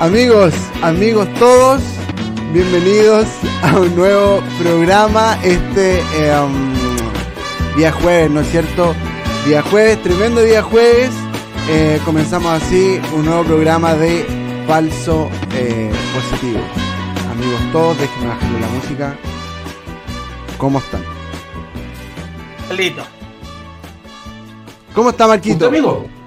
Amigos, amigos todos, bienvenidos a un nuevo programa, este em, día jueves, ¿no es cierto? Día jueves, tremendo día jueves. Eh, comenzamos así un nuevo programa de falso eh, positivo. Amigos todos, déjenme bajarle la música. ¿Cómo están? Listo. ¿Cómo está Marquito? amigo?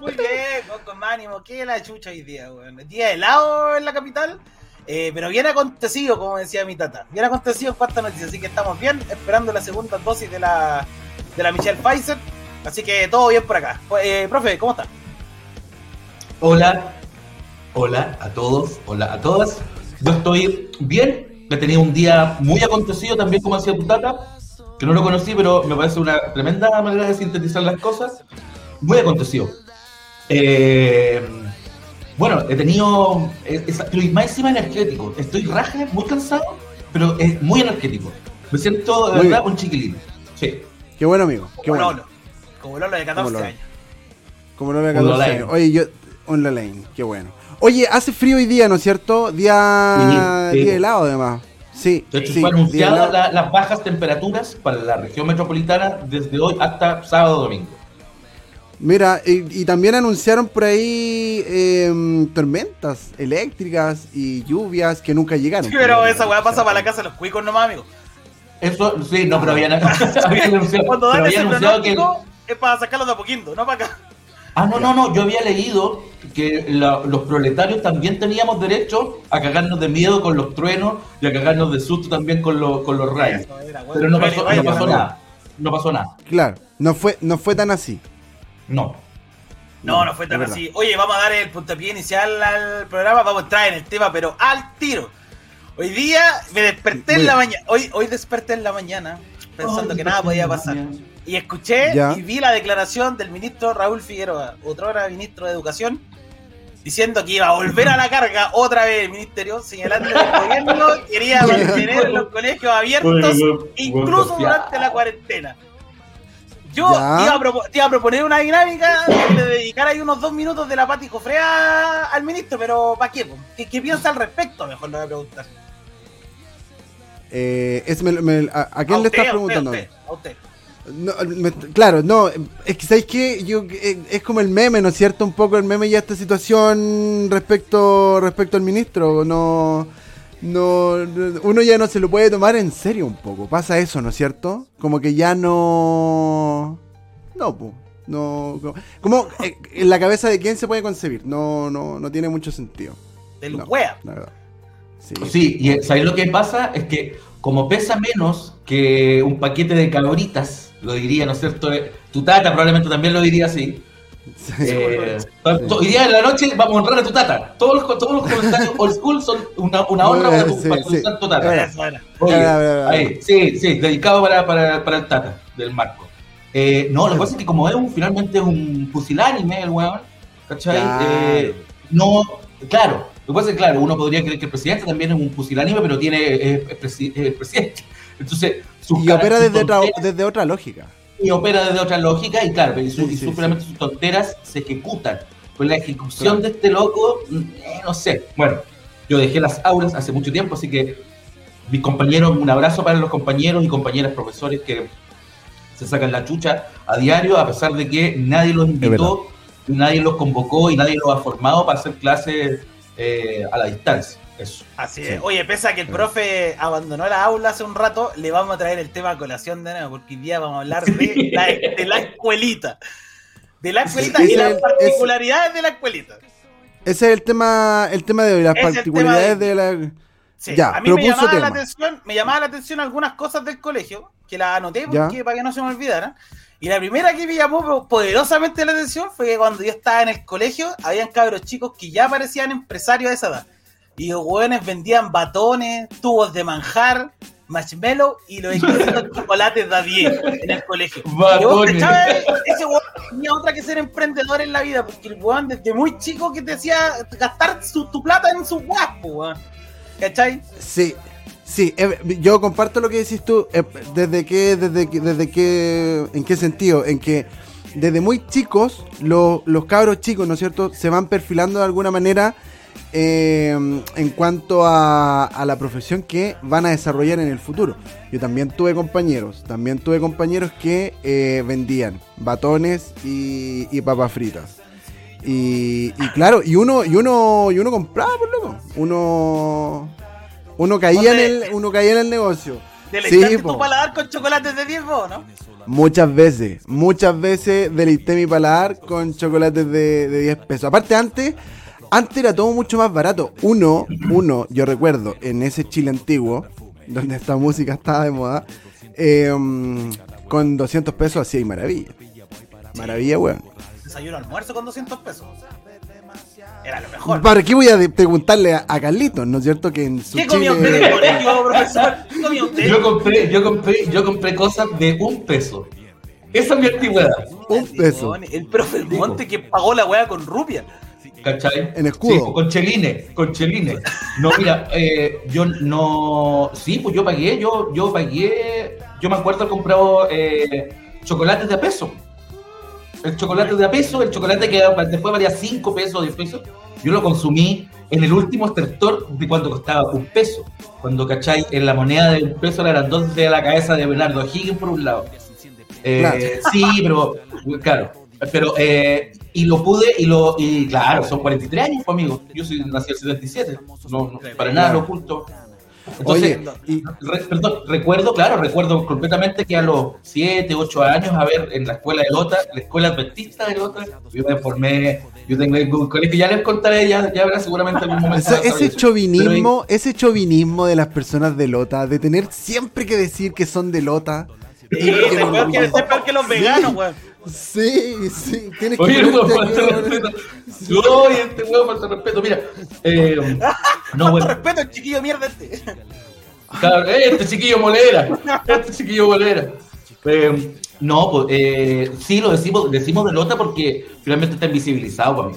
Muy bien, con, con ánimo. ¿Qué la chucha hoy día, weón? Día helado en la capital. Eh, pero bien acontecido, como decía mi tata. Bien acontecido en cuarta noticia. Así que estamos bien, esperando la segunda dosis de la, de la Michelle Pfizer. Así que todo bien por acá. Eh, profe, ¿cómo está? Hola, hola a todos, hola a todas. Yo estoy bien. He tenido un día muy acontecido también, como decía tu tata, que no lo conocí, pero me parece una tremenda manera de sintetizar las cosas. Muy acontecido. Eh, bueno, he tenido. eh, es- pero y más encima energético. Estoy raje, muy cansado, pero es muy energético. Me siento de Muy verdad bien. un chiquilín. Sí. Qué bueno, amigo. Qué Como bueno. Lolo. Como Lolo de 14 Lolo. años. Como lo veo Un 14 Lolain. años. Oye, yo. Un Lolain, qué bueno. Oye, hace frío hoy día, ¿no es cierto? Día. Sí, sí. Día helado, además. Sí. De hecho, sí, fue anunciada la- las bajas temperaturas para la región metropolitana desde hoy hasta sábado domingo. Mira, y, y también anunciaron por ahí em, tormentas eléctricas y lluvias que nunca llegaron. Sí, pero esa weá pasa para la casa de los cuicos nomás, amigo. Eso, sí, no, pero habían, habían anunciado, Cuando dan ese anunciado que... pronóstico es para sacarlos de a poquito, no para acá. Ah, no, no, no, yo había leído que la- los proletarios también teníamos derecho a cagarnos de miedo con los truenos y a cagarnos de susto también con, los con los rayos. Eso era, weón. Pero no pasó, no pasó nada. No pasó nada. Claro, no fue, no fue tan así. No. No, no fue tan así. Oye, vamos a dar el puntapié inicial al programa, vamos a entrar en el tema, pero al tiro. Hoy día me desperté en la mañana, hoy, hoy desperté en la mañana pensando que nada podía pasar. Y escuché Ya. y vi la declaración del ministro Raúl Figueroa, otrora ministro de Educación, diciendo que iba a volver a la carga otra vez el ministerio, señalando que el gobierno quería mantener los colegios abiertos, incluso durante la cuarentena. Yo Ya. iba a, propo- te iba a proponer una dinámica de que le dedicara ahí unos dos minutos de la pati Jofrea al ministro, pero ¿para qué? ¿Qué, qué piensa al respecto? Mejor lo voy a preguntar. Eh, es me- me- a, ¿a quién A le usted, estás a preguntando? usted, a usted. No, me- claro, no, es que ¿sabes qué? Yo, eh, es como el meme, ¿no es cierto? Un poco el meme ya esta situación respecto respecto al ministro. No, no, no- uno ya no se lo puede tomar en serio un poco. Pasa eso, ¿no es cierto? Como que ya no... No, po, no... Como, como, eh, en la cabeza de quién se puede concebir. No, no, no tiene mucho sentido. Del No, wea. la verdad. Sí. Sí, y ¿sabes lo que pasa? Es que como pesa menos que un paquete de cabritas, lo diría, ¿no es cierto? Eh, Tu tata probablemente también lo diría así. Eh, Hoy día en la noche vamos a honrar a tu tata. Todos los, todos los comentarios old school son una, una honra para tu, Sí, para tu sí. santo tata. Oye, ahí, sí, sí, dedicado para, para, para el tata del Marco. Eh, no, lo que pasa es que como es un, finalmente es un pusilánime el weón, ¿cachai? Claro. Eh, no, claro, lo que pasa es que claro, uno podría creer que el presidente también es un pusilánime, pero tiene es, es es el presidente. Entonces, Y opera desde otra, desde otra lógica. Y opera desde otra lógica y claro, y, su- Sí, y sí, su- sí. finalmente sus tonteras se ejecutan. Pues la ejecución Claro. de este loco, mm, eh, no sé. Bueno, yo dejé las aulas hace mucho tiempo, así que mis compañeros, un abrazo para los compañeros y compañeras profesores que se sacan la chucha a diario, a pesar de que nadie los invitó, nadie los convocó y nadie los ha formado para hacer clases eh, a la distancia. Eso. Así Sí. es. Oye, pese a que el profe abandonó la aula hace un rato, le vamos a traer el tema a colación de nuevo, porque hoy día vamos a hablar de la, de la escuelita. De la escuelita y las es- particularidades de la escuelita. Ese es el tema, el tema de hoy, las Es particularidades de la... Sí, Ya, a mí me llamaba, la atención, me llamaba la atención algunas cosas del colegio, que las anoté Ya. para que no se me olvidaran. Y la primera que me llamó poderosamente la atención fue que cuando yo estaba en el colegio, habían cabros chicos que ya parecían empresarios a esa edad. Y los hueones vendían batones, tubos de manjar, marshmallow y los exquisitos chocolates de 10 en el colegio. Y vos. Ese hueón tenía otra que ser emprendedor en la vida, porque el hueón desde muy chico que te decía gastar su, tu plata en su guapo, weón. ¿Cachai? Sí, sí, eh, yo comparto lo que decís tú, eh, desde que, desde que, desde que, en qué sentido, en que desde muy chicos, lo- los cabros chicos, ¿no es cierto?, se van perfilando de alguna manera eh, en cuanto a, a la profesión que van a desarrollar en el futuro. Yo también tuve compañeros, también tuve compañeros que eh, vendían batones y, y papas fritas. Y, y claro, y uno, y uno, y uno compraba, por loco. Uno, uno caía en el, uno caía en el negocio. Deleitaste Sí, tu paladar con chocolates de 10 vos, ¿no? Muchas veces, muchas veces deleité mi paladar con chocolates de, de 10 pesos. Aparte, antes, antes era todo mucho más barato. Uno, uno, yo recuerdo, en ese Chile antiguo, donde esta música estaba de moda, eh, mm, con 200 pesos hacía y maravilla. Maravilla, weón. Desayuno almuerzo con 200 pesos. Era lo mejor. ¿Para qué voy a preguntarle a, a Carlitos, no es cierto? Que en su ¿Qué comió usted en el Chile... colegio, profesor? ¿Qué comió usted? Yo compré, yo compré, yo compré cosas de un peso. Esa es mi antigüedad, Un peso. El profe Monte que pagó la weá con rupia. ¿Cachai? En escudo. Sí, con chelines, con chelines. No, mira, eh, yo no... Sí, pues yo pagué, yo, yo pagué... Yo me acuerdo haber comprado eh, chocolates de a peso. El chocolate de a peso, el chocolate que después valía 5 pesos, 10 pesos, yo lo consumí en el último estertor de cuando costaba un peso. Cuando, ¿cachai? En la moneda de un peso eran dos de la cabeza de Bernardo Higgins por un lado. Eh, Claro. Sí, pero, claro. Pero, eh, y lo pude, y lo, y claro, son 43 años, pues, amigo. Yo soy, nací en el 77, no, no, para nada lo oculto. Entonces, Oye, y, Re- perdón, recuerdo, claro, recuerdo completamente que a los 7, 8 años, a ver, en la escuela de Lota, la escuela adventista de Lota, yo me formé, yo tengo un colegio, ya les contaré, ya, ya habrá seguramente algún momento. sobre ese eso. chauvinismo, ese chauvinismo de las personas de Lota, de tener siempre que decir que son de Lota. Sí, es peor que, es peor que los veganos, weón. Sí, sí, tienes Pero, que oye, ponerte falta respeto. Oye, este huevo falta respeto, mira. Eh, no, bueno, respeto, el chiquillo mierda este. Claro, eh, este chiquillo molera, este chiquillo molera. Eh, no, pues eh, sí lo decimos, decimos de Lota porque finalmente está invisibilizado para mí.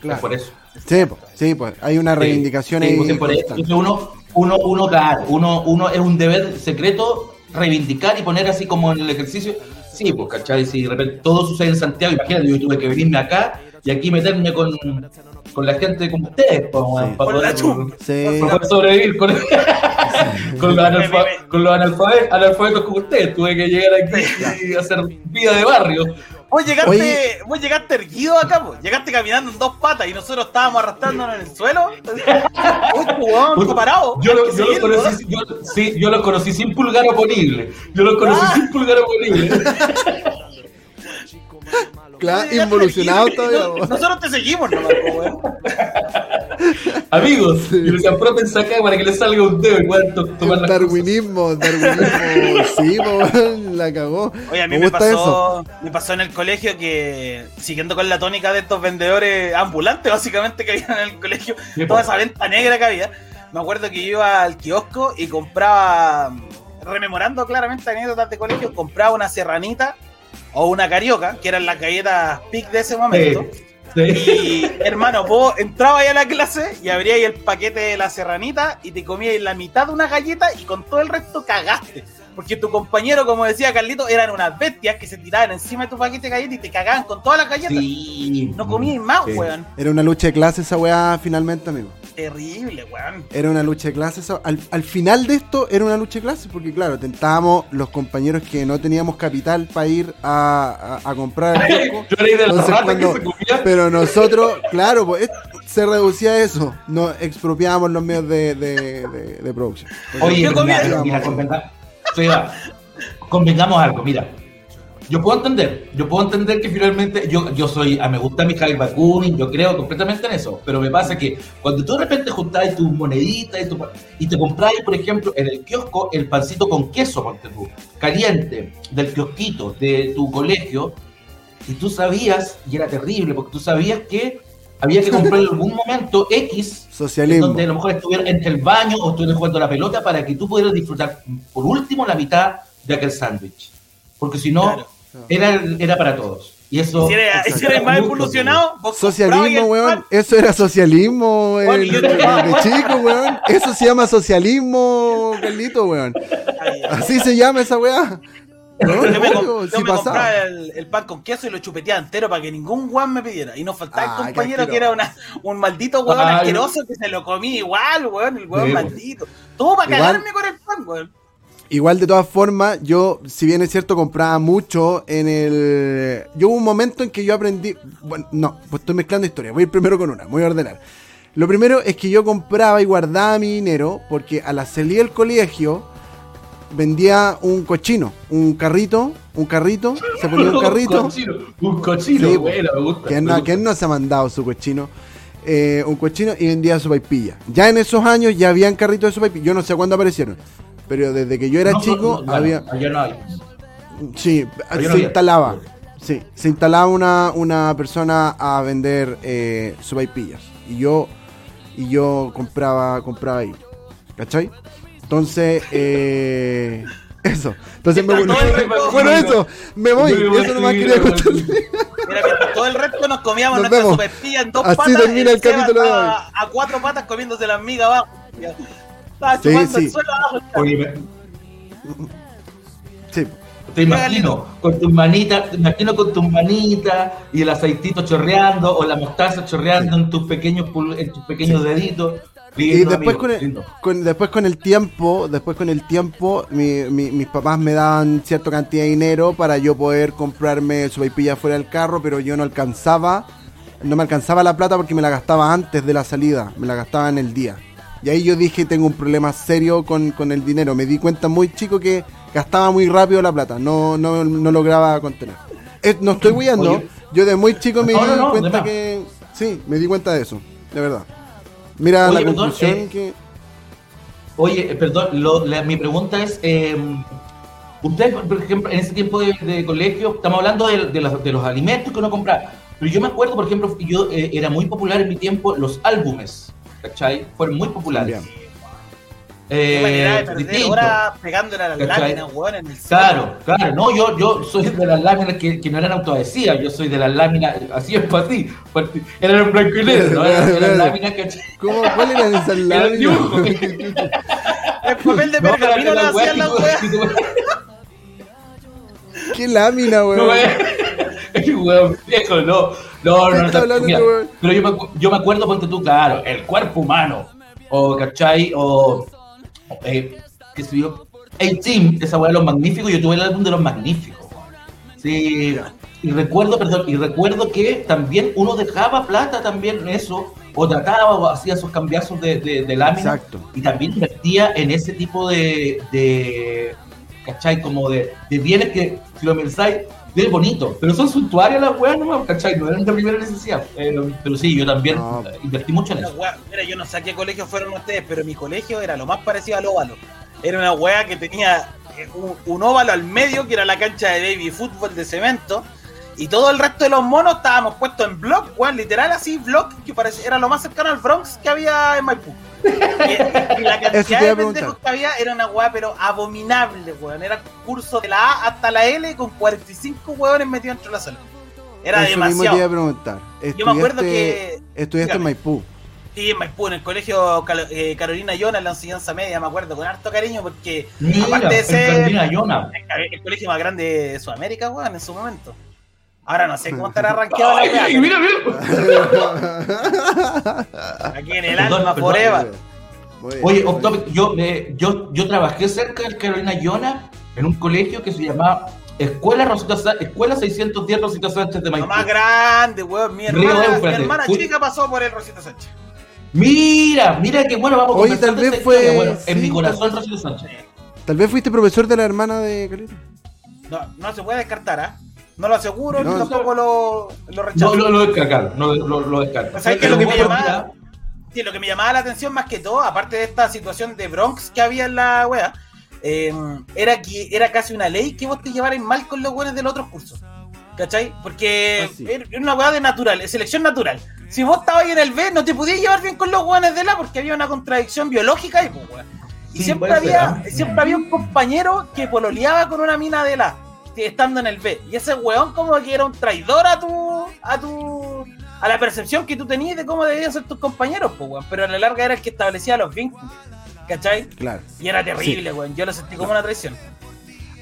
Claro. Es por eso. Sí, po, sí, pues hay una Sí, reivindicación sí, ahí. pues, por eso. uno, uno, uno, claro, uno, uno es un deber secreto reivindicar y poner así como en el ejercicio. Sí, pues, ¿cachai? Si de repente todo sucede en Santiago, imagínate, yo tuve que venirme acá y aquí meterme con, con la gente como ustedes, para la poder. Sí. para poder sobrevivir con, con los, analfa- con los analfabe- analfabetos como ustedes. Tuve que llegar aquí y hacer vida de barrio. Vos llegaste, Oye. vos llegaste erguido acá, vos. Llegaste caminando en dos patas y nosotros estábamos arrastrándonos en el suelo. Uy, parado. Yo, lo- los conocí, yo, sí, yo los conocí sin pulgar oponible. Yo los conocí Ah. sin pulgar oponible. Claro, involucionado todavía. no-. Nosotros te seguimos, weón. Amigos, y le decían, prótense acá para que le salga un dedo to- tomar las. Darwinismo, darwinismo, sí, weón, la cagó. Oye, a mí me pasó, me pasó en el colegio que, siguiendo con la tónica de estos vendedores ambulantes, básicamente, que había en el colegio, toda esa venta negra que había, me acuerdo que yo iba al kiosco y compraba, rememorando claramente anécdotas de colegio, compraba una serranita o una carioca, que eran las galletas pic de ese momento. Sí, sí. Y hermano, vos entrabas ahí a la clase y abríais el paquete de la serranita y te comíais la mitad de una galleta y con todo el resto cagaste. Porque tu compañero, como decía Carlito, eran unas bestias que se tiraban encima de tu paquete de galletas y te cagaban con todas las galletas. Sí. No comíais más, Sí. weón. Era una lucha de clases esa weá finalmente, amigo. Terrible, weón. Era una lucha de clases. Al, al final de esto era una lucha de clases porque, claro, tentábamos los compañeros que no teníamos capital para ir a, a- a comprar el kiosco. Yo era de Entonces, cuando- que se. Pero nosotros, claro, pues es- se reducía a eso. No expropiábamos los medios de, de, de- de producción. Oye, Yo mira, comía- mira, convenga- convengamos algo, mira. Yo puedo entender, yo puedo entender que finalmente yo, yo soy, a me gusta Mikhail Bakunin, yo creo completamente en eso, pero me pasa que cuando tú de repente juntáis tus moneditas y, tu y te compráis, por ejemplo, en el kiosco el pancito con queso, ponte tú, caliente, del kiosquito de tu colegio, y tú sabías, y era terrible, porque tú sabías que había que comprar en algún momento X en Socialismo. donde a lo mejor estuviera entre el baño o estuvieras jugando la pelota para que tú pudieras disfrutar por último la mitad de aquel sándwich. Porque si no, Claro. Era, era para todos. Y eso. Si eres, si eres más evolucionado, Socialismo, el weón. pan- Eso era socialismo de, de chico, weón. Eso se llama socialismo, Carlito, weón. Así se llama esa weá. No, Yo me, yo sí me pasaba. compraba el, el pan con queso y lo chupeteaba entero para que ningún guan me pidiera. Y nos faltaba Ah, el qué compañero que era una, un maldito weón Ah, asqueroso que se lo comía igual, weón, el weón Sí, maldito. Todo para Igual- cagarme con el pan, weón. Igual de todas formas, yo, si bien es cierto, compraba mucho en el... Yo hubo un momento en que yo aprendí... Bueno, no, pues estoy mezclando historias. Voy a ir primero con una, voy a ordenar. Lo primero es que yo compraba y guardaba mi dinero porque a la salida del colegio vendía un cochino, un carrito, un carrito, se ponía un carrito. cochino, un cochino, Sí, bueno, me gusta. ¿Quién no, quién no se ha mandado su cochino? Eh, un cochino y vendía su paipilla. Ya en esos años ya habían carritos de su paipilla. Yo no sé cuándo aparecieron. Pero desde que yo era No, chico, no, había. Allá no. Sí, yo se instalaba. Sí, se instalaba una, una persona a vender eh, sopaipillas. Y yo, y yo compraba, compraba ahí. ¿Cachai? Entonces, eh, eso. Entonces me resto- Bueno, eso, me voy. Eso nomás quería contarle. Mira, mientras todo el resto nos comíamos nuestra superpilla en dos Así patas. termina el capítulo de estaba A cuatro patas comiéndose la miga abajo. Estaba Sí, chupando sí. el suelo abajo. Oye, me- Sí. te imagino con tus manitas, te imagino con tus manitas y el aceitito chorreando o la mostaza chorreando en tus pequeños en tus pequeños deditos. Y después amigo, con, el, con- después con el tiempo, después con el tiempo, mi- mi- mis papás me daban cierta cantidad de dinero para yo poder comprarme su vaipilla fuera del carro, pero yo no alcanzaba, no me alcanzaba la plata porque me la gastaba antes de la salida, me la gastaba en el día. Y ahí yo dije, tengo un problema serio con, con el dinero. Me di cuenta muy chico que gastaba muy rápido la plata, no, no, no lograba contener. No estoy huyendo, yo de muy chico me No, di no, cuenta que... Sí, me di cuenta de eso, de verdad. Mira Oye, la perdón, conclusión eh, que... Oye, eh, perdón, lo- la- mi pregunta es, eh, ustedes, por- por ejemplo, en ese tiempo de, de colegio, estamos hablando de, de los, de los alimentos que uno compraba, pero yo me acuerdo, por ejemplo, yo eh, era muy popular en mi tiempo los álbumes, ¿cachai? Fueron muy populares. Qué manera de Eh, perder distinto. horas pegándole a las ¿Cachai? láminas, weón, en el Claro, claro, no, yo, yo soy de las láminas que, que no eran autoadhesivas, yo soy de las láminas, así es para así, porque eran en blanco y negro, ¿no? Eran eran láminas que... ¿Cómo, ¿Cuál eran esas Era el dibujo. láminas? El papel de No, pergamino lo la hacían que las weas. ¿Qué lámina, No, weón? weón viejo, no. No, ¿Qué no, no. mira, este pero yo me, yo me acuerdo, ponte tú, claro, el cuerpo humano. O, ¿cachai? O, eh, qué sé yo. El team, esa weá de los magníficos, yo tuve el álbum de los magníficos. Sí. Y recuerdo, perdón, y recuerdo que también uno dejaba plata también en eso, o trataba o hacía esos cambiazos de, de, de lámina. Exacto. Y también invertía en ese tipo de, de ¿cachai? Como de, de bienes que, si lo pensáis, bien bonito. Pero son suntuarias las weas nomás, ¿cachai? No eran de primera necesidad. Pero, pero sí, yo también No. eh, invertí mucho en eso. wea- Mira, yo no sé a qué colegio fueron ustedes, pero mi colegio era lo más parecido al óvalo. Era una wea que tenía eh, un, un óvalo al medio, que era la cancha de baby fútbol de cemento. Y todo el resto de los monos estábamos puestos en block, weón, literal así, block, que parecía, era lo más cercano al Bronx que había en Maipú. Y, y la cantidad de pendejos que había era una weá, pero abominable, weón. Era curso de la A hasta la L con 45 weones metidos dentro de la sala. Era Eso mismo te iba a demasiado. preguntar. Yo me acuerdo que. Estudiaste en. Maipú. Sí, en Maipú, en el colegio Cal- eh, Carolina Yona, en la enseñanza media, me acuerdo, con harto cariño, porque Mira, aparte de ser- Carolina Yona. el, el colegio más grande de Sudamérica, weón, en su momento. Ahora no sé cómo estará rankeado la weá, mira, mira. Aquí en el Perdón, alma perdón. forever. Oye, off topic, yo, eh, yo, yo trabajé cerca del Carolina Yona en un colegio que se llamaba Escuela, Rosita Sa- Escuela 610 Rosita Sánchez de Lo Maipú. más grande, weón. Mi Río hermana, mi Éufrates. hermana chica pasó por el Rosita Sánchez. Mira, mira que bueno, vamos a Oye, tal vez fue- historia, bueno, en mi corazón Rosita Sánchez. Tal vez fuiste profesor de la hermana de Caleta. No, no se puede descartar, ¿ah? No lo aseguro, No, ni tampoco lo, lo rechazo. No, lo, lo descargaron, no, lo, lo descartaron. ¿sabes qué? Pero Lo que me bueno, llamaba- Sí, lo que me llamaba la atención más que todo, aparte de esta situación de Bronx que había en la wea, eh, era que era casi una ley que vos te llevaras mal con los buenos del otro curso. ¿Cachai? Porque Ah, sí. era una weá de natural, es selección natural. Si vos estabas ahí en el B, no te podías llevar bien con los weones de la porque había una contradicción biológica y pues weón. Y Sí, siempre ser, había, siempre había un compañero que pololeaba con una mina de la estando en el B. Y ese weón como que era un traidor a tu. a tu. a la percepción que tú tenías de cómo debían ser tus compañeros, pues weón. Pero a la larga era el que establecía los vínculos. ¿Cachai? Claro. Y era terrible, weón. Yo lo sentí como una traición.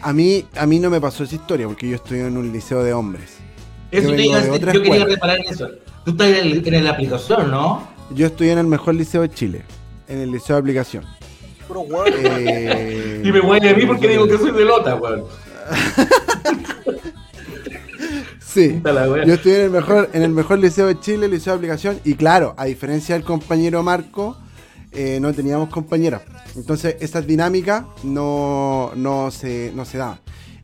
A mí, a mí no me pasó esa historia porque yo estoy en un liceo de hombres. Eso Yo te otra yo quería escuela. reparar eso. Tú estás en, el- en la aplicación, ¿no? Yo estoy en el mejor liceo de Chile, en el liceo de aplicación. Puro. Eh, Y me huele a mí porque digo que soy de Lota, weón. Sí. Yo estoy en el mejor, en el mejor liceo de Chile, liceo de aplicación, y claro, a diferencia del compañero Marco, eh, no teníamos compañeras. Entonces, esas dinámicas no, no, se, no se daban.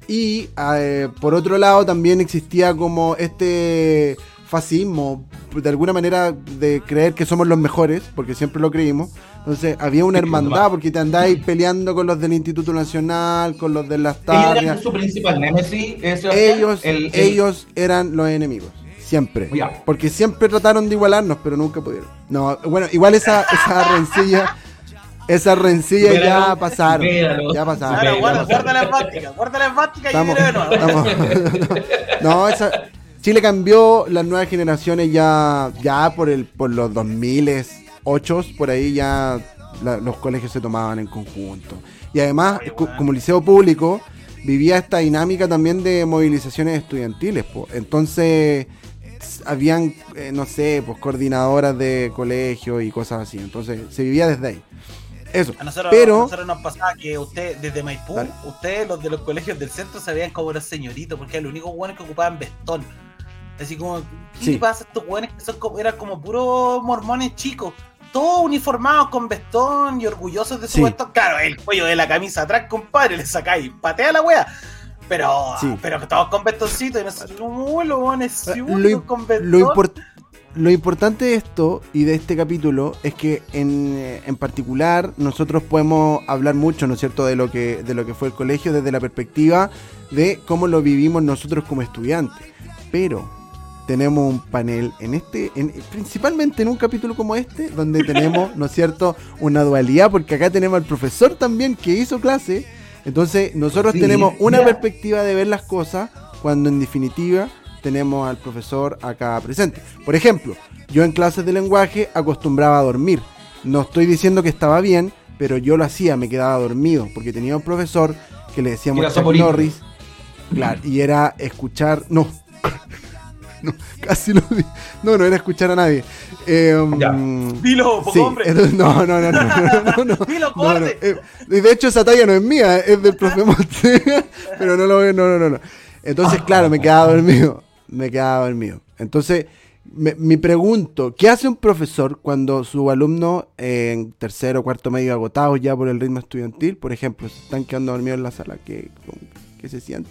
Y eh, por otro lado, también existía como este fascismo, de alguna manera, de creer que somos los mejores, porque siempre lo creímos. Entonces, había una hermandad, porque te andáis peleando con los del Instituto Nacional, con los de las Ellos eran tarrias. su principal nemesis. Sebastián. Ellos, El- el- ellos eran los enemigos. Siempre. Porque siempre trataron de igualarnos, pero nunca pudieron. No, bueno, igual esa, esa rencilla. Esa rencilla ya pasaron. Ya pasaron. Ahora, guarda, guarda la esvástica, guarda la esvástica y Estamos, viene de nuevo. estamos- no, esa, Chile cambió, las nuevas generaciones ya, ya por el, por los 2008, por ahí ya la- los colegios se tomaban en conjunto. Y además, como liceo público, vivía esta dinámica también de movilizaciones estudiantiles. po. Entonces, habían, eh, no sé, pues coordinadoras de colegio y cosas así. Entonces, se vivía desde ahí. Eso. A nosotros, Pero, a nosotros nos pasaba que usted, desde Maipú, Dale. ustedes, los de los colegios del centro, se veían como los señoritos, porque eran los únicos buenos que ocupaban vestón. Así como, ¿qué Sí. pasa a estos buenos que son como, eran como puros mormones chicos? Todos uniformados con vestón y orgullosos de su Sí. vestón. Claro, el cuello de la camisa atrás, compadre, le sacáis, patea la wea. Pero, Sí. pero todos con vestoncito y nosotros, buenos Lo únicos im- con vestón. Lo, import- lo importante de esto y de este capítulo es que en, eh, en particular nosotros podemos hablar mucho, ¿no es cierto?, de lo que de lo que fue el colegio desde la perspectiva de cómo lo vivimos nosotros como estudiantes. Pero tenemos un panel en este, en- principalmente en un capítulo como este, donde tenemos, ¿no es cierto?, una dualidad, porque acá tenemos al profesor también que hizo clase. Entonces, nosotros Sí, tenemos una perspectiva de ver las cosas cuando en definitiva tenemos al profesor acá presente. Por ejemplo, yo en clases de lenguaje acostumbraba a dormir. No estoy diciendo que estaba bien, pero yo lo hacía, me quedaba dormido, porque tenía un profesor que le decíamos Chuck. Norris. Claro, y era escuchar. No. No, casi lo di- No, no era escuchar a nadie. Eh, Dilo, poco sí, hombre. entonces- no, no, no, no, no, no. Dilo, No, eh, de hecho, esa talla no es mía, es del profe Monte. pero no lo veo, no, no, no, no. Entonces, claro, me quedaba dormido. Me quedaba dormido. Entonces, me, me pregunto, ¿qué hace un profesor cuando su alumno eh, en tercero o cuarto medio agotados ya por el ritmo estudiantil, por ejemplo, se están quedando dormidos en la sala? ¿Qué, qué se siente?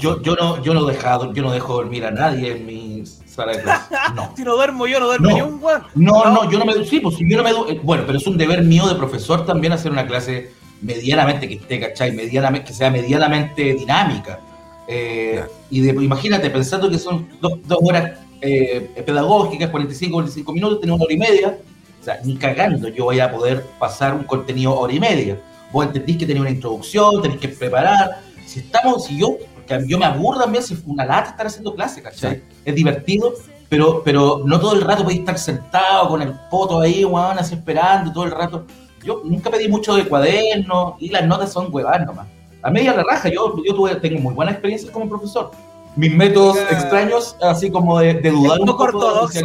Yo, yo, no, yo, no dejado, yo no dejo dormir a nadie en mi sala de clase. No. Si no duermo yo, no duermo No. ni un weón. No, no, yo no me sí, pues si yo no me eh, bueno, pero es un deber mío de profesor también hacer una clase medianamente que esté, ¿cachai? Medianamente, que sea medianamente dinámica. Eh, Claro. Y de, imagínate, pensando que son dos, dos horas eh, pedagógicas, 45, 45 minutos, tenemos una hora y media. O sea, ni cagando yo voy a poder pasar un contenido hora y media. Vos entendís que tenés una introducción, tenés que preparar. Si estamos, si yo, porque yo me aburro también, si fue una lata estar haciendo clase, ¿cachai? Sí. Es divertido, pero, pero no todo el rato podéis estar sentado con el poto ahí, weón, así esperando todo el rato. Yo nunca pedí mucho de cuaderno y las notas son huevadas nomás. A media la raja, yo, yo tuve, tengo muy buenas experiencias como profesor. Mis métodos Ah. extraños, así como de, de dudar un poco poco de la ortodoxo.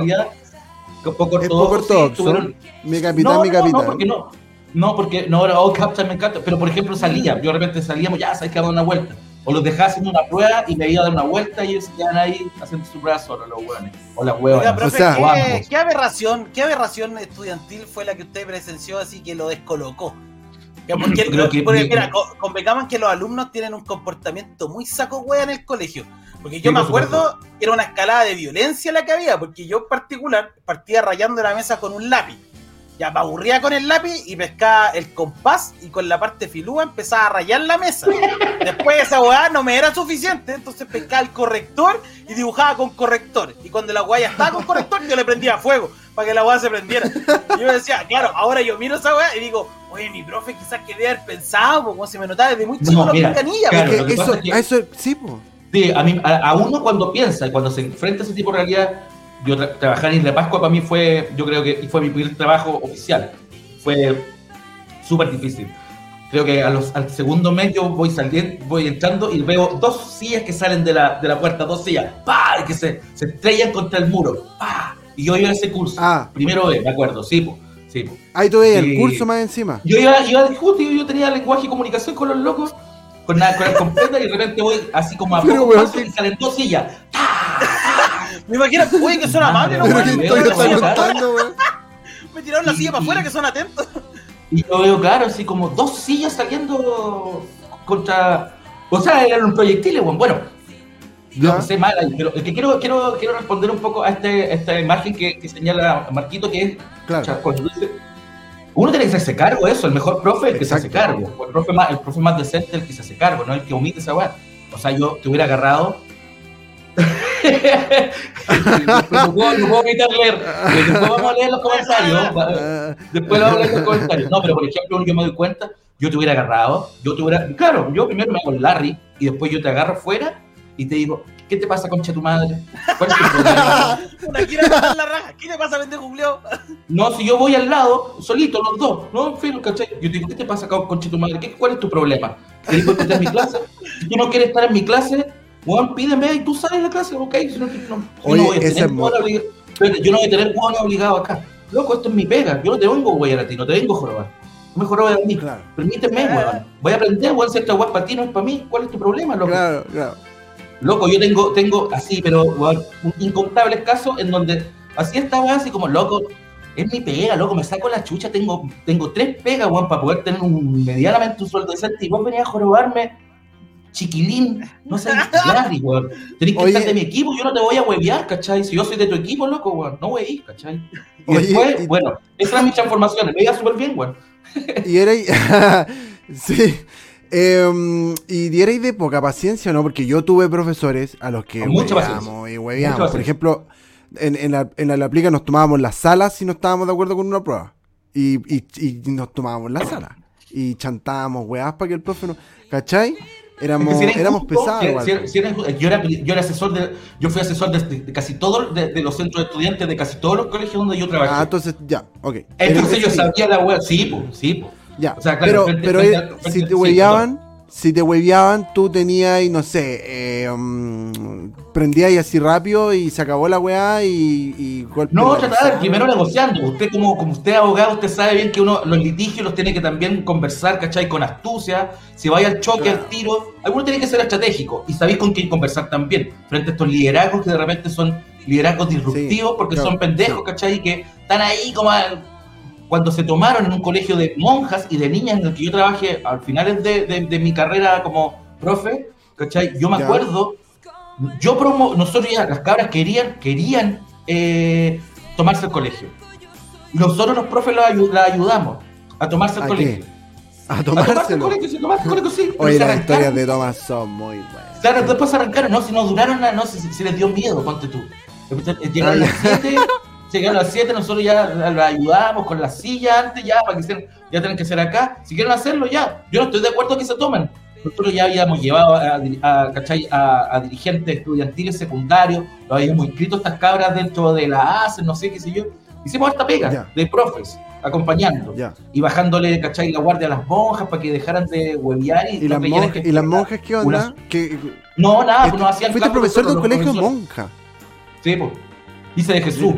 poco Es poco ortodoxo, sí, ortodoxo. tuvieron- Mi capitán, no, mi no, capitán. No, porque no. No, porque no era oh, Captain, me encanta. Pero por ejemplo salía, yo de repente salíamos, ya sabes que a dar una vuelta. O los dejaba haciendo una prueba y me iba a dar una vuelta y ellos se quedaban ahí haciendo su prueba solos, los hueones. O las huevas. Oiga, profe, sea, ¿qué, aberración, ¿qué aberración estudiantil fue la que usted presenció así que lo descolocó? Porque, Creo que- porque, mira, co- convengamos que los alumnos tienen un comportamiento muy saco wea en el colegio. Porque yo Sí, me acuerdo que era una escalada de violencia la que había, porque yo en particular partía rayando la mesa con un lápiz. Ya me aburría con el lápiz y pescaba el compás y con la parte filúa empezaba a rayar la mesa. Después esa weá no me era suficiente, entonces pescaba el corrector y dibujaba con corrector. Y cuando la weá ya estaba con corrector, yo le prendía fuego para que la weá se prendiera. Y yo decía, claro, ahora yo miro esa weá y digo, oye, mi profe quizás quería haber pensado, como se me notaba desde muy chico No, la mira, claro, Es que lo que eso, pasa es que- a eso, sí, po. Sí, a, mí, a, a uno cuando piensa y cuando se enfrenta a ese tipo de realidad, yo tra- trabajar en Isla Pascua para mí fue, yo creo que fue mi primer trabajo oficial. Fue súper difícil. creo que a los, al segundo mes yo voy saliendo, voy entrando y veo dos sillas que salen de la, de la puerta, dos sillas, ¡pa! Y que se, se estrellan contra el muro, ¡pa! Y yo iba a ese curso. Ah. Primero B, me acuerdo, sí, po, sí. po. Ahí tú veías el Sí. curso más encima. Yo iba, iba justo, yo, yo tenía lenguaje y comunicación con los locos, con la, con la completa, y de repente voy así como a Pero, pasos ¿qué- y salen dos sillas. Me imagino, uy, que son amables, ¿no, Pero que contando, weón. Me tiraron la Y- silla para afuera, que son atentos. Y yo veo, claro, así como dos sillas saliendo contra. O sea, eran un proyectiles, weón. Bueno, no sé mal ahí, pero es que quiero, quiero, quiero responder un poco a, este, esta imagen que, que señala Marquito, que es. Claro. o sea, cuando dice- uno tiene que hacerse cargo de eso, el mejor profe es el que se hace Exacto. cargo. O El profe, más, el profe más decente es el que se hace cargo, no el que omite esa weá. O sea, yo te hubiera agarrado. No, puedo, no puedo evitar leer. Después vamos a leer los comentarios. Después lo hablo en los comentarios. No, pero por ejemplo, yo me doy cuenta, yo te hubiera agarrado, yo te hubiera. Claro, yo primero me hago el Larry y después yo te agarro fuera y te digo, ¿qué te pasa, concha tu madre? ¿Cuál es tu problema? Una quiere matar la raja. ¿Qué le pasa, pendejo Julio? No, si yo voy al lado, solito, los dos, ¿no? En fin, ¿cachai? Yo te digo, ¿qué te pasa, concha tu madre? ¿Qué, ¿Cuál es tu problema? ¿Te digo que estás en mi clase? Si tú no quieres estar en mi clase, Juan, pídeme y tú sales de la clase, ¿ok? Si no, no, yo Oye, no voy a tener es oblig- yo no voy a tener hueón obligado acá. Loco, esto es mi pega. Yo no te vengo a huear a ti, no te vengo a jorobar. No me jorobes a mí. Claro. Permíteme, weón. Voy a aprender, weón, si esta es para ti, no es para mí. ¿Cuál es tu problema, loco? Claro, claro. Loco, yo tengo, tengo así, pero weón, un- incontables casos en donde así esta weá, así como, loco, es mi pega, loco, me saco la chucha, tengo, tengo tres pegas, weón, para poder tener un medianamente un sueldo decente y vos venís a jorobarme, chiquilín, no sé, Larry, weón. Tenés que Oye. estar de mi equipo, yo no te voy a huevear, ¿cachai? Si yo soy de tu equipo, loco, weón, no hueví, ¿cachai? Y Oye, después, y- bueno, esas eran mis transformaciones, me iba súper bien, weón. Y erais. sí. Em, y erais de poca paciencia, ¿no? Porque yo tuve profesores a los que hueveamos y hueveamos. Por ejemplo, en, en la, en la, la aplica nos tomábamos las salas si no estábamos de acuerdo con una prueba. Y, y, y nos tomábamos la sala. Y chantábamos weás para que el profe no. ¿Cachai? Éramos, si éramos pesados. si- si era- injusto, yo, era, yo era asesor de, yo fui asesor de, de casi todos de, de los centros de estudiantes de casi todos los colegios donde yo trabajé. Ah, entonces, ya, ok. Entonces yo sabía la web, sí, po, sí, po. Ya, O sea, pero, claro, frente- pero frente eh, frente si te sí, hueveaban, si te hueveaban, tú tenías, no sé, eh, mm, prendías así rápido y se acabó la weá y, y golpe No, trataba primero negociando. Usted como, como usted es abogado, usted sabe bien que uno los litigios los tiene que también conversar, ¿cachai? Con astucia. Si vaya al choque, Claro. al tiro, alguno tiene que ser estratégico. Y sabéis con quién conversar también. Frente a estos liderazgos que de repente son liderazgos disruptivos porque claro, son pendejos, sí. ¿cachai? Y que están ahí como a- cuando se tomaron en un colegio de monjas y de niñas en el que yo trabajé al finales de, de- de mi carrera como profe, ¿cachai? Yo me Ya. acuerdo, yo promo, nosotros ya, las cabras querían, querían eh, tomarse el colegio. Nosotros los profes las ayu- las ayudamos a tomarse el ¿A colegio. A A tomarse el tomárselo. colegio, sí, tomarse el colegio, sí. Oye, las historias de Thomas son muy buenas. Claro, después se arrancaron, no, si no duraron no, si, si les dio miedo, ponte tú. Llegaron Ah, las 7, llegaron las 7, nosotros ya las ayudamos con las sillas antes, ya, para que sean, ya tienen que ser acá. Si quieren hacerlo, ya. Yo no estoy de acuerdo que se tomen. Nosotros ya habíamos llevado a, a, ¿cachai? a, a dirigentes estudiantiles secundarios, lo habíamos inscrito estas cabras dentro de la ACE, no sé qué sé yo. Hicimos esta pega de profes, acompañando y bajándole, ¿cachai? La guardia a las monjas para que dejaran de huevear y, ¿Y no las, monjas, que ¿Y las monjas qué onda? una- ¿Qué- No, nada, pues no hacían fuiste profesor de un colegio monja. Sí, pues. Dice de Jesús.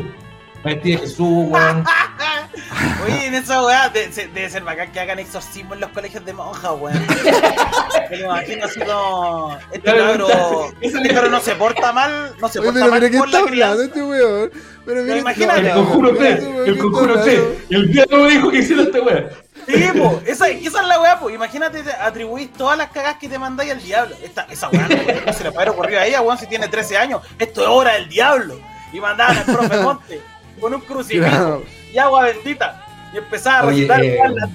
Vestí de Jesús, weón. Oye, en esa weá de- debe ser bacán que hagan exorcismo en los colegios de monjas, weón. Me imagino así como. Este cabro. Este cabro no se porta mal. No se Oye, porta pero mal mira qué por está la hablando este weón. Pero mira, imagínate. El conjuro 3, este el conjuro 3. hablando. El diablo me dijo que hiciera este weón. Sí, po, esa, esa es la weá, po. Imagínate, te atribuís todas las cagas que te mandáis al diablo. Esta, esa weá no, no se le puede haber ocurrido a ella, weón, si tiene 13 años. Esto es obra del diablo. Y mandaban al profe Monte con un crucifijo Claro. y agua bendita. Y empezaba a Oye, recitar eh, weá,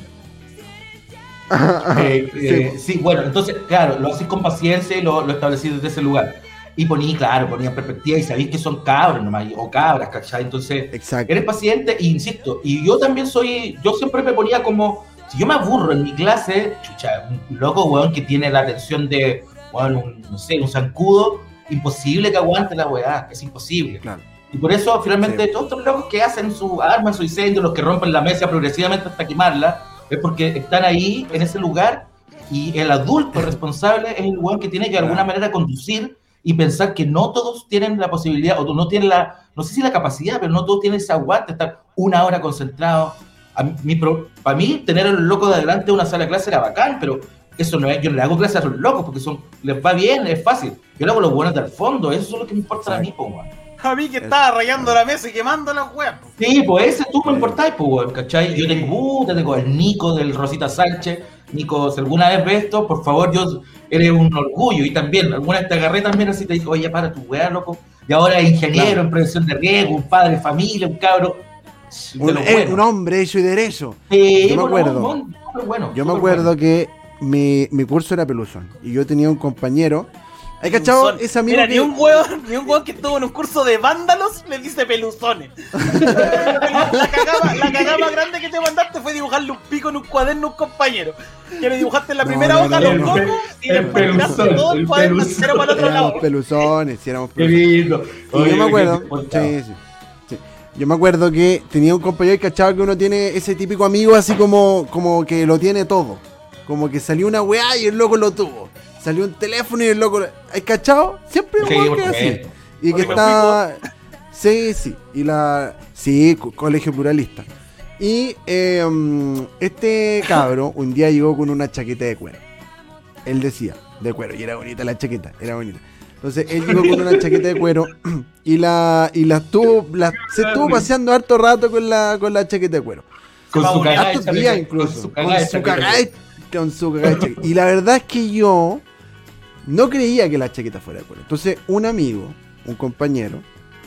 Eh, Sí, eh, po. sí, bueno, entonces, claro, lo haces con paciencia y lo, lo establecí desde ese lugar. Y poní, claro, ponía en perspectiva y sabéis que son cabros nomás, o cabras, ¿cachai? Entonces, Exacto. eres paciente e insisto, y yo también soy, yo siempre me ponía como, si yo me aburro en mi clase, chucha, un loco, weón, que tiene la atención de, weón, un, no sé, un zancudo, imposible que aguante la weá, es imposible. Claro. Y por eso, finalmente, Sí. todos estos locos que hacen su arma, su incendio, los que rompen la mesa progresivamente hasta quemarla, Es porque están ahí, en ese lugar, y el adulto responsable es el weón que tiene que de alguna manera conducir y pensar que no todos tienen la posibilidad, o no tienen la, no sé si la capacidad, pero no todos tienen ese aguante de estar una hora concentrado. A mí, para mí, tener a los locos de adelante de una sala de clase era bacán, pero eso no es, yo no le hago clase a los locos porque son, les va bien, es fácil. Yo le hago los buenos del fondo, eso es lo que me importa a mí, po. A mí que estaba rayando la mesa y quemando las weas. Sí, pues ese tú me importáis, pues, weón, ¿cachai? Yo tengo, uh, tengo el Nico del Rosita Sánchez. Nico, si alguna vez ves esto, por favor, yo eres un orgullo. Y también, alguna vez te agarré también así, te dije, oye, para tu weá, loco. Y ahora es ingeniero Claro. en prevención de riesgo, un padre de familia, un cabro. de Un, los eh, un hombre hecho y derecho. Sí, yo me acuerdo. bueno, bueno, Yo me acuerdo bueno. que mi, mi curso era peluzón. Y yo tenía un compañero. ¿Hay cachado ese amigo Mira, que- ni un hueón, ni un hueón que estuvo en un curso de vándalos le dice peluzones. la, cagada, la cagada grande que te mandaste fue dibujarle un pico en un cuaderno a un compañero. Que le dibujaste en la No, primera no, hoja no, los no. cocos y tiraste peluzón, todo el el cuaderno entero para el otro éramos lado. peluzones, sí, éramos Qué peluzones. lindo. Y Oye, yo me acuerdo, sí, sí. Yo me acuerdo que tenía un compañero y cachado que uno tiene ese típico amigo así como, como que lo tiene todo. Como que salió una weá y el loco lo tuvo. Salió un teléfono y el loco. ¿Hay cachado? Siempre un Sí, que porque- así. Y que está. Sí, sí. Y la. Sí, co- colegio pluralista. Y eh, mm, este cabro un día llegó con una chaqueta de cuero. Él decía, de cuero. Y era bonita la chaqueta, era bonita. Entonces él llegó con una chaqueta de cuero y la, y la estuvo, la- se estuvo paseando harto rato con la, con la chaqueta de cuero. Con su cagada Hartos días con incluso. su Con cagada su con su. Y la verdad es que yo no creía que la chaqueta fuera de cuero. Entonces un amigo, un compañero,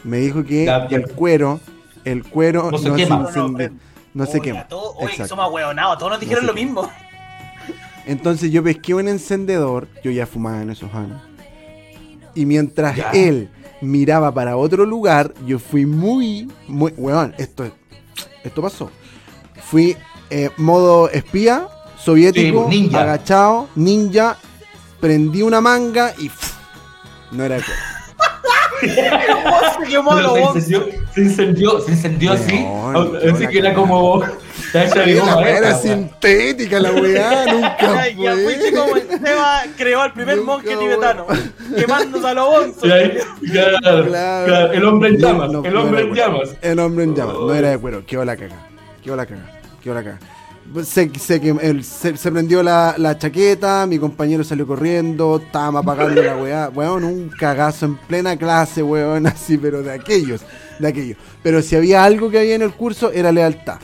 me dijo que el cuero, el cuero No se no quema. se. No se quema. Oye, somos hueonados, todos nos dijeron lo quema. mismo. Entonces yo pesqué un encendedor, yo ya fumaba en esos años. Y mientras Ya. él miraba para otro lugar, yo fui muy, muy, weón, esto, esto pasó. Fui eh, modo espía, soviético, Sí, ninja. agachado, ninja, prendí una manga y no era de cuero. Se a incendió, se incendió, se incendió así. Así que era como. era weón. sintética la weá, nunca Ya fuiste como el Seba creó al primer monje tibetano, quemándose a los bonzos. Y claro, el hombre en llamas, no, el hombre en llamas. El hombre en llamas, no era de cuero, quedó la caga. Quedó la caga, quedó la caga. Se, se, prendió la, la chaqueta, mi compañero salió corriendo, estábamos apagando la weá. Weón, un cagazo en plena clase, weón, así, pero de aquellos, de aquellos. Pero si había algo que había en el curso, era lealtad.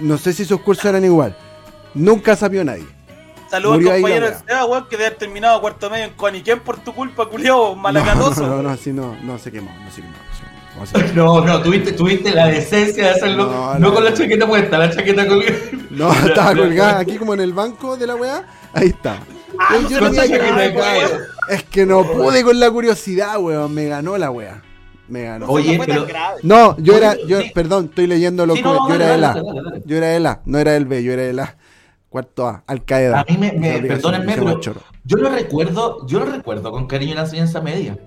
No sé si esos cursos eran igual. Nunca sabió nadie. Saludos al compañero. Seba, weón, que debe haber terminado cuarto medio en Coniquén por tu culpa, culiao, malacatoso. No, no, no, así no, no se quemó, no se quemó. no se. No tuviste, tuviste la decencia de hacerlo. No, con la chaqueta puesta, la chaqueta con. No, estaba colgada aquí como en el banco de la weá. Ahí está. Ah, Yo no tenía que-. Es que no pude con la curiosidad, weón. Me ganó la weá. Me ganó. Oye, no pero- grave. No, yo era, yo, sí. perdón, estoy leyendo lo Sí, que no, yo era del A. Yo era del A, no era del B, yo era del A. Cuarto A, Al Qaeda. A mí me, me perdónenme, pero yo lo recuerdo, yo lo recuerdo con cariño la enseñanza media.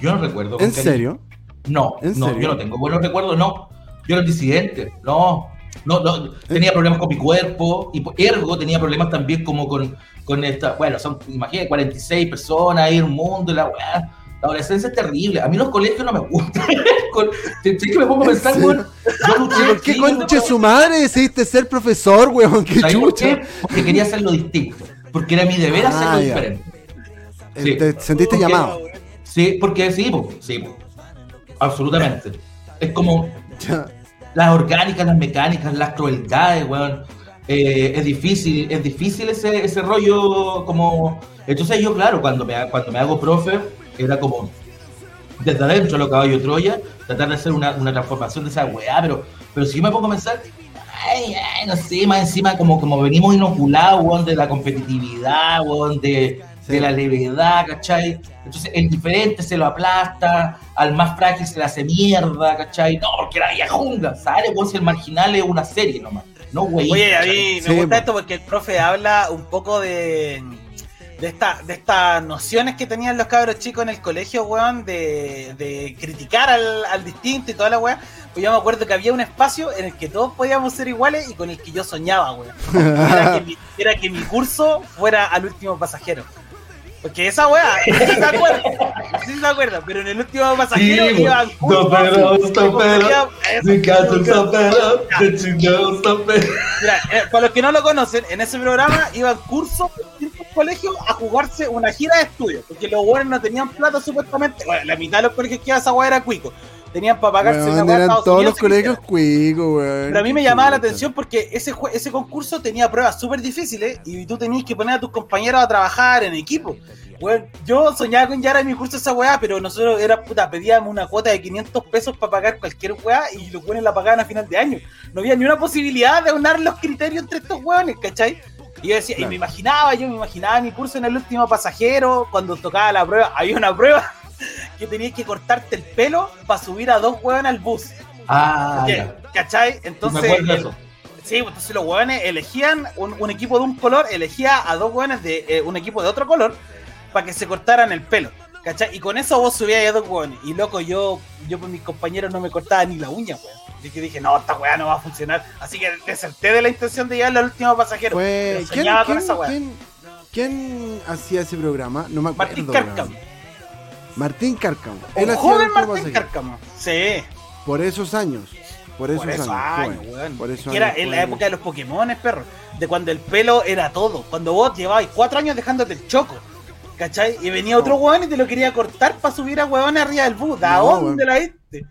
Yo no recuerdo con ¿En cariño. serio? No, ¿En no, serio? yo no tengo buenos recuerdos, no. Yo era disidente, no. No, no, tenía problemas con mi cuerpo y ergo tenía problemas también como con, con esta, bueno, son, imagínate, 46 personas ahí en un mundo la weá. La adolescencia es terrible. A mí los colegios no me gustan. Con- ¿Te- te- que me pongo a ¿En pensar, weón? Yo luché, ¿Y por qué conche su madre decidiste ser profesor, weón? Qué ¿Sabes por chucha. qué? Porque quería hacerlo distinto. Porque era mi deber Ah, hacerlo ya. diferente. Eh, Sí. Te sentiste llamado. Sí, porque sí, po, sí, po. Absolutamente. Es como las orgánicas, las mecánicas, las crueldades, weón. Eh, es difícil, es difícil ese, ese rollo como... Entonces yo, claro, cuando me, cuando me hago profe, era como desde adentro lo caballo Troya, tratar de hacer una, una transformación de esa weá, pero, pero si yo me pongo a pensar, ay, ay, no sé, más encima como, como venimos inoculados, weón, de la competitividad, weón, de, Sí. de la levedad, ¿cachai? Entonces el diferente se lo aplasta, al más frágil se le hace mierda, ¿cachai? No, porque la vieja jungla, ¿sabes? Weón, si el marginal es una serie nomás, no, güey. Oye, a mí me Sí, gusta esto porque el profe habla un poco de, de, esta, de estas nociones que tenían los cabros chicos en el colegio, weón, de, de criticar al, al distinto y toda la weá. Pues yo me acuerdo que había un espacio en el que todos podíamos ser iguales y con el que yo soñaba, weón. Era que mi, era que mi curso fuera al último pasajero. Porque esa weá, no sé si se acuerda, no sé si se acuerda, pero en el último pasajero Sí, iban Don Pedro, Don Pedro, Eso, We got to eso. stop it, that you know, stop it. Mira, eh, para los que no lo conocen, en ese programa iban cursos de colegios a jugarse una gira de estudios, porque los buenos no tenían plata supuestamente. Bueno, la mitad de los colegios que iba a esa weá era cuico. Tenían para pagarse Weón, una eran todos Unidos los colegios cuicos, weón. Pero a mí me llamaba la atención porque ese, ese concurso tenía pruebas súper difíciles y tú tenías que poner a tus compañeros a trabajar en equipo. Weón, yo soñaba con llegar a mi curso esa weá, pero nosotros era puta, pedíamos una cuota de 500 pesos para pagar cualquier weá y los buenos la pagaban a final de año. No había ni una posibilidad de aunar los criterios entre estos weones, ¿cachai? Y yo decía, y me imaginaba, yo me imaginaba mi curso en el último pasajero, cuando tocaba la prueba, había una prueba que tenías que cortarte el pelo para subir a dos weones al bus. Ah, ¿Qué? ¿Cachai? Me Entonces, acuerdo de el- eso. Sí, pues entonces los hueones elegían un, un equipo de un color, elegía a dos hueones de eh, un equipo de otro color para que se cortaran el pelo. ¿Cachai? Y con eso vos subías a dos hueones. Y loco, yo, yo con mis compañeros no me cortaba ni la uña, weón. Y que dije, no, esta weá no va a funcionar. Así que deserté de la intención de llegar al último pasajero. Pero ¿Quién, soñaba con quién- esa weá. quién- quién hacía ese programa? No me acuerdo. Martín Cárcamo. Weón. Martín Cárcamo. Un Él hacía joven el último Martín. Cárcamo. Sí, Por esos años. Por esos, por esos años. años, joven. weón. Por esos Que era años, en la joven. época de los Pokémon, perro. De cuando el pelo era todo. Cuando vos llevabas cuatro años dejándote el choco. ¿Cachai? Y venía otro weón y te lo quería cortar para subir a weones arriba del bus. ¿De No, dónde weón. la viste?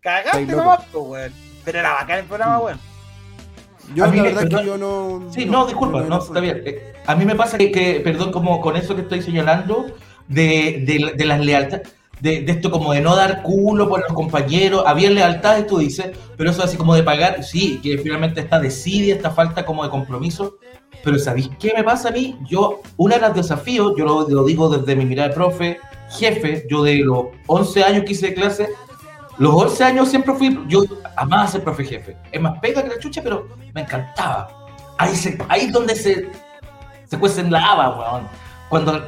Cagaste nomás, weón. Pero era bacán el programa, weón. Yo A mí la verdad que yo no. Sí, no, disculpa, no, está bien. Eh, A mí me pasa que, que, perdón, como con eso que estoy señalando, de, de, las lealtades, de, esto como de no dar culo por los compañeros, había lealtades, tú dices, pero eso así como de pagar, sí, que finalmente esta desidia, esta falta como de compromiso, pero ¿sabéis qué me pasa a mí? Yo, uno de los desafíos, yo lo, digo desde mi mirada de profe, jefe, yo de los 11 años que hice de clase, los 11 años siempre fui, yo amaba ser profe jefe. Es más pega que la chucha, pero me encantaba. Ahí, se, ahí donde se, se cuece en la haba, weón. Cuando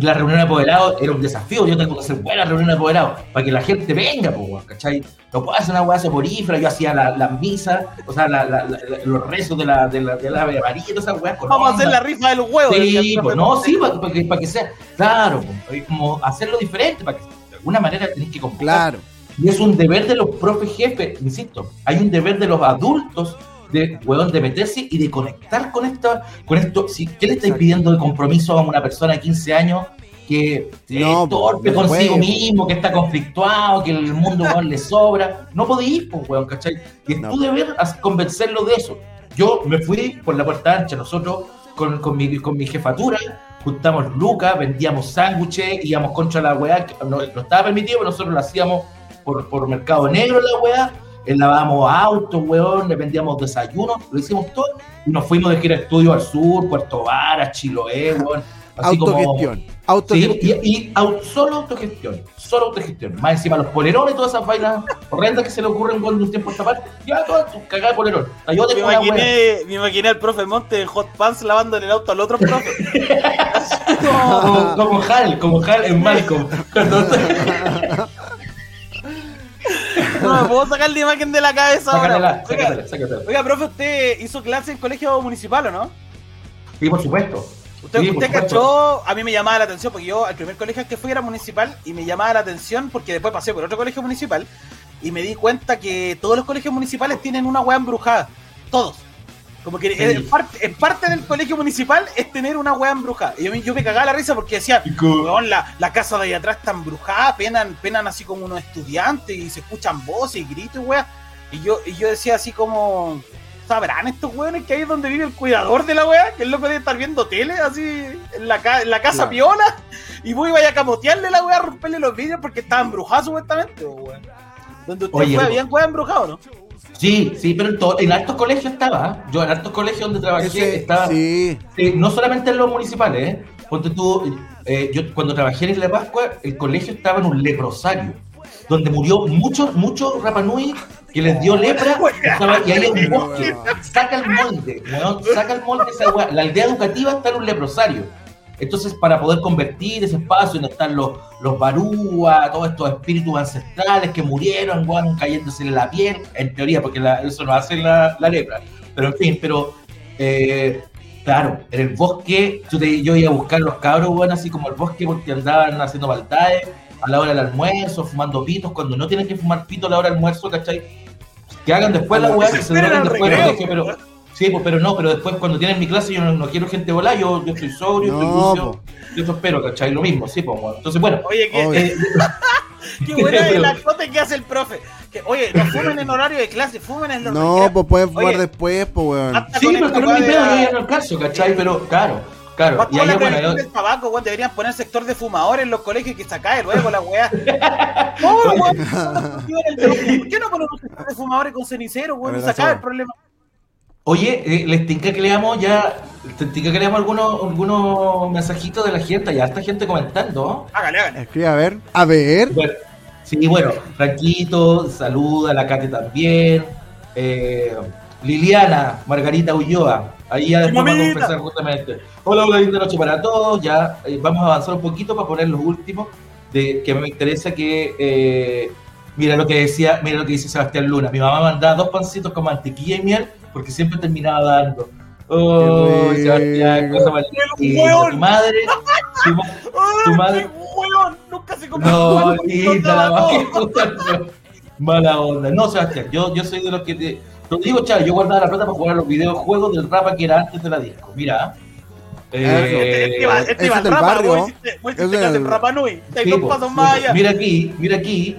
la reunión de apoderados era un desafío, yo tengo que hacer buena reunión de apoderados para que la gente venga, pues, ¿cachai? No puedo hacer una weá soporífera, yo hacía la, la misa, o sea, la- la- la- los rezos de la, de la, de la todas esas weas con Vamos a hacer la rifa de los huevos. Sí, pues no, sí, para, que, para que sea, claro, pues, como hacerlo diferente, para que de alguna manera tenés que comprar. Claro. Y es un deber de los profes jefes, insisto, hay un deber de los adultos de, weón, de meterse y de conectar con esto, con esto. Si, ¿Qué le estáis pidiendo de compromiso a una persona de 15 años que No, es torpe no consigo puede. mismo, que está conflictuado, que el mundo weón, le sobra? No podéis, pues, weón, ¿cachai? Y es No. tu deber as- convencerlo de eso. Yo me fui por la puerta ancha, nosotros con, con, mi, con mi jefatura, juntamos lucas, vendíamos sándwiches, íbamos contra la weá, que no, no estaba permitido, pero nosotros lo hacíamos por, por mercado negro la weá, lavábamos autos, weón, le vendíamos desayunos, lo hicimos todo, y nos fuimos de gira estudio al sur, Puerto Vara, Chiloé, weón, así como... Autogestión. Sí, Autogestión. y, y au- solo autogestión, solo autogestión. Más encima los polerones, todas esas vainas horrendas que se le ocurren cuando un tiempo a esta parte, ya todo tu cagada de polerón. Ayúdate Me con imaginé, me imaginé al profe Monte en hot pants lavando el auto al otro profe. Como, como Hal, como Hal en Malcolm. No me puedo sacar la imagen de la cabeza ahora. Oiga, sácatela, sácatela. oiga, profe, ¿usted hizo clase en colegio municipal o no? Sí, por supuesto. Usted, Sí, usted cachó, a mí me llamaba la atención porque yo al primer colegio que fui era municipal y me llamaba la atención porque después pasé por otro colegio municipal y me di cuenta que todos los colegios municipales tienen una weá embrujada. Todos. Como que Sí. es, parte, es parte del colegio municipal es tener una weá embrujada. Y yo, me- yo me cagaba la risa porque decía, weón, la, la casa de ahí atrás está embrujada, penan, penan así como unos estudiantes y se escuchan voces y gritos, weá. Y yo, y yo decía así como, ¿sabrán estos weones que ahí es donde vive el cuidador de la weá? Que es lo que debe estar viendo tele, así, en la, ca- en la casa Claro. piola. Y vos ibas a camotearle la weá, a romperle los vidrios porque estaba embrujada supuestamente, weón. Donde usted Oye, fue, habían weá embrujado, ¿no? Sí, sí, pero en, to- en altos colegios estaba. ¿eh? Yo en altos colegios donde trabajé Ese- estaba. sí. Eh, no solamente en los municipales, ¿eh? Ponte tú, eh, yo cuando trabajé en Isla Pascua, el colegio estaba en un leprosario, donde murió muchos, muchos Rapanui que les dio lepra, estaba- y ahí hay un bosque. Saca el molde, weón, saca el molde esa. La aldea educativa está en un leprosario. Entonces, para poder convertir ese espacio donde están los, los barúa, todos estos espíritus ancestrales que murieron, weón, cayéndose en la piel, en teoría, porque la- eso no hace la, la lepra. Pero en fin, pero eh, claro, en el bosque, yo, te- yo iba a buscar los cabros, weón, así como el bosque, porque andaban haciendo maldades a la hora del almuerzo, fumando pitos, cuando no tienen que fumar pito a la hora del almuerzo, ¿cachai? Que hagan después la weá, que se al después, recreo, no dije, pero. Sí, pues, pero no, pero después cuando tienen mi clase yo no, no quiero gente volada, yo, yo estoy sobrio, No, estoy lucio, yo eso espero, ¿cachai? Lo mismo, sí, pues. Entonces, bueno, Oye, qué, Obvio. eh, qué buena es la acote que hace el profe. Que, oye, no fumen en horario de clase, fumen en los No, pues pueden fumar Oye, después, pues, weón. sí, pero que no es mi pedo, la- yo ya no alcanzo, ¿cachai? Pero, claro, claro. Y ahí, la bueno, yo- del tabaco, weón, deberían poner sector de fumadores en los colegios y que se cae luego la weá. No, weón, ¿por qué no ponen un sector de fumadores con cenicero, weón? Y se acaba el problema. Oye, eh, les tinca que leamos ya, les tinca que leamos algunos, algunos mensajitos de la gente, ya esta gente comentando, ¿no? Hágale, hágale. Escribe, a ver. A ver. Bueno, sí, bueno, Franquito, saluda, la Kate también. eh, Liliana, Margarita Ulloa, ahí ya después vamos a empezar justamente. Hola, hola, linda noche para todos. Ya eh, vamos a avanzar un poquito para poner los últimos, de que me interesa que. eh, mira lo que decía, mira lo que dice Sebastián Luna. Mi mamá mandaba dos pancitos con mantequilla y miel porque siempre terminaba dando. Oh, Sebastián, cosa más ¡El linda. hueón! Tu madre, tu, ¡Ay, madre- qué weón! Nunca se comió no, un linda la. Mala onda. No, Sebastián, yo, yo soy de los que te. Lo digo, chaval, yo guardaba la plata para jugar a los videojuegos del Rapa que era antes de la disco. Mira. Este Eh, este iba es al del Rapa, Nui. Po. allá. Mira aquí, mira aquí.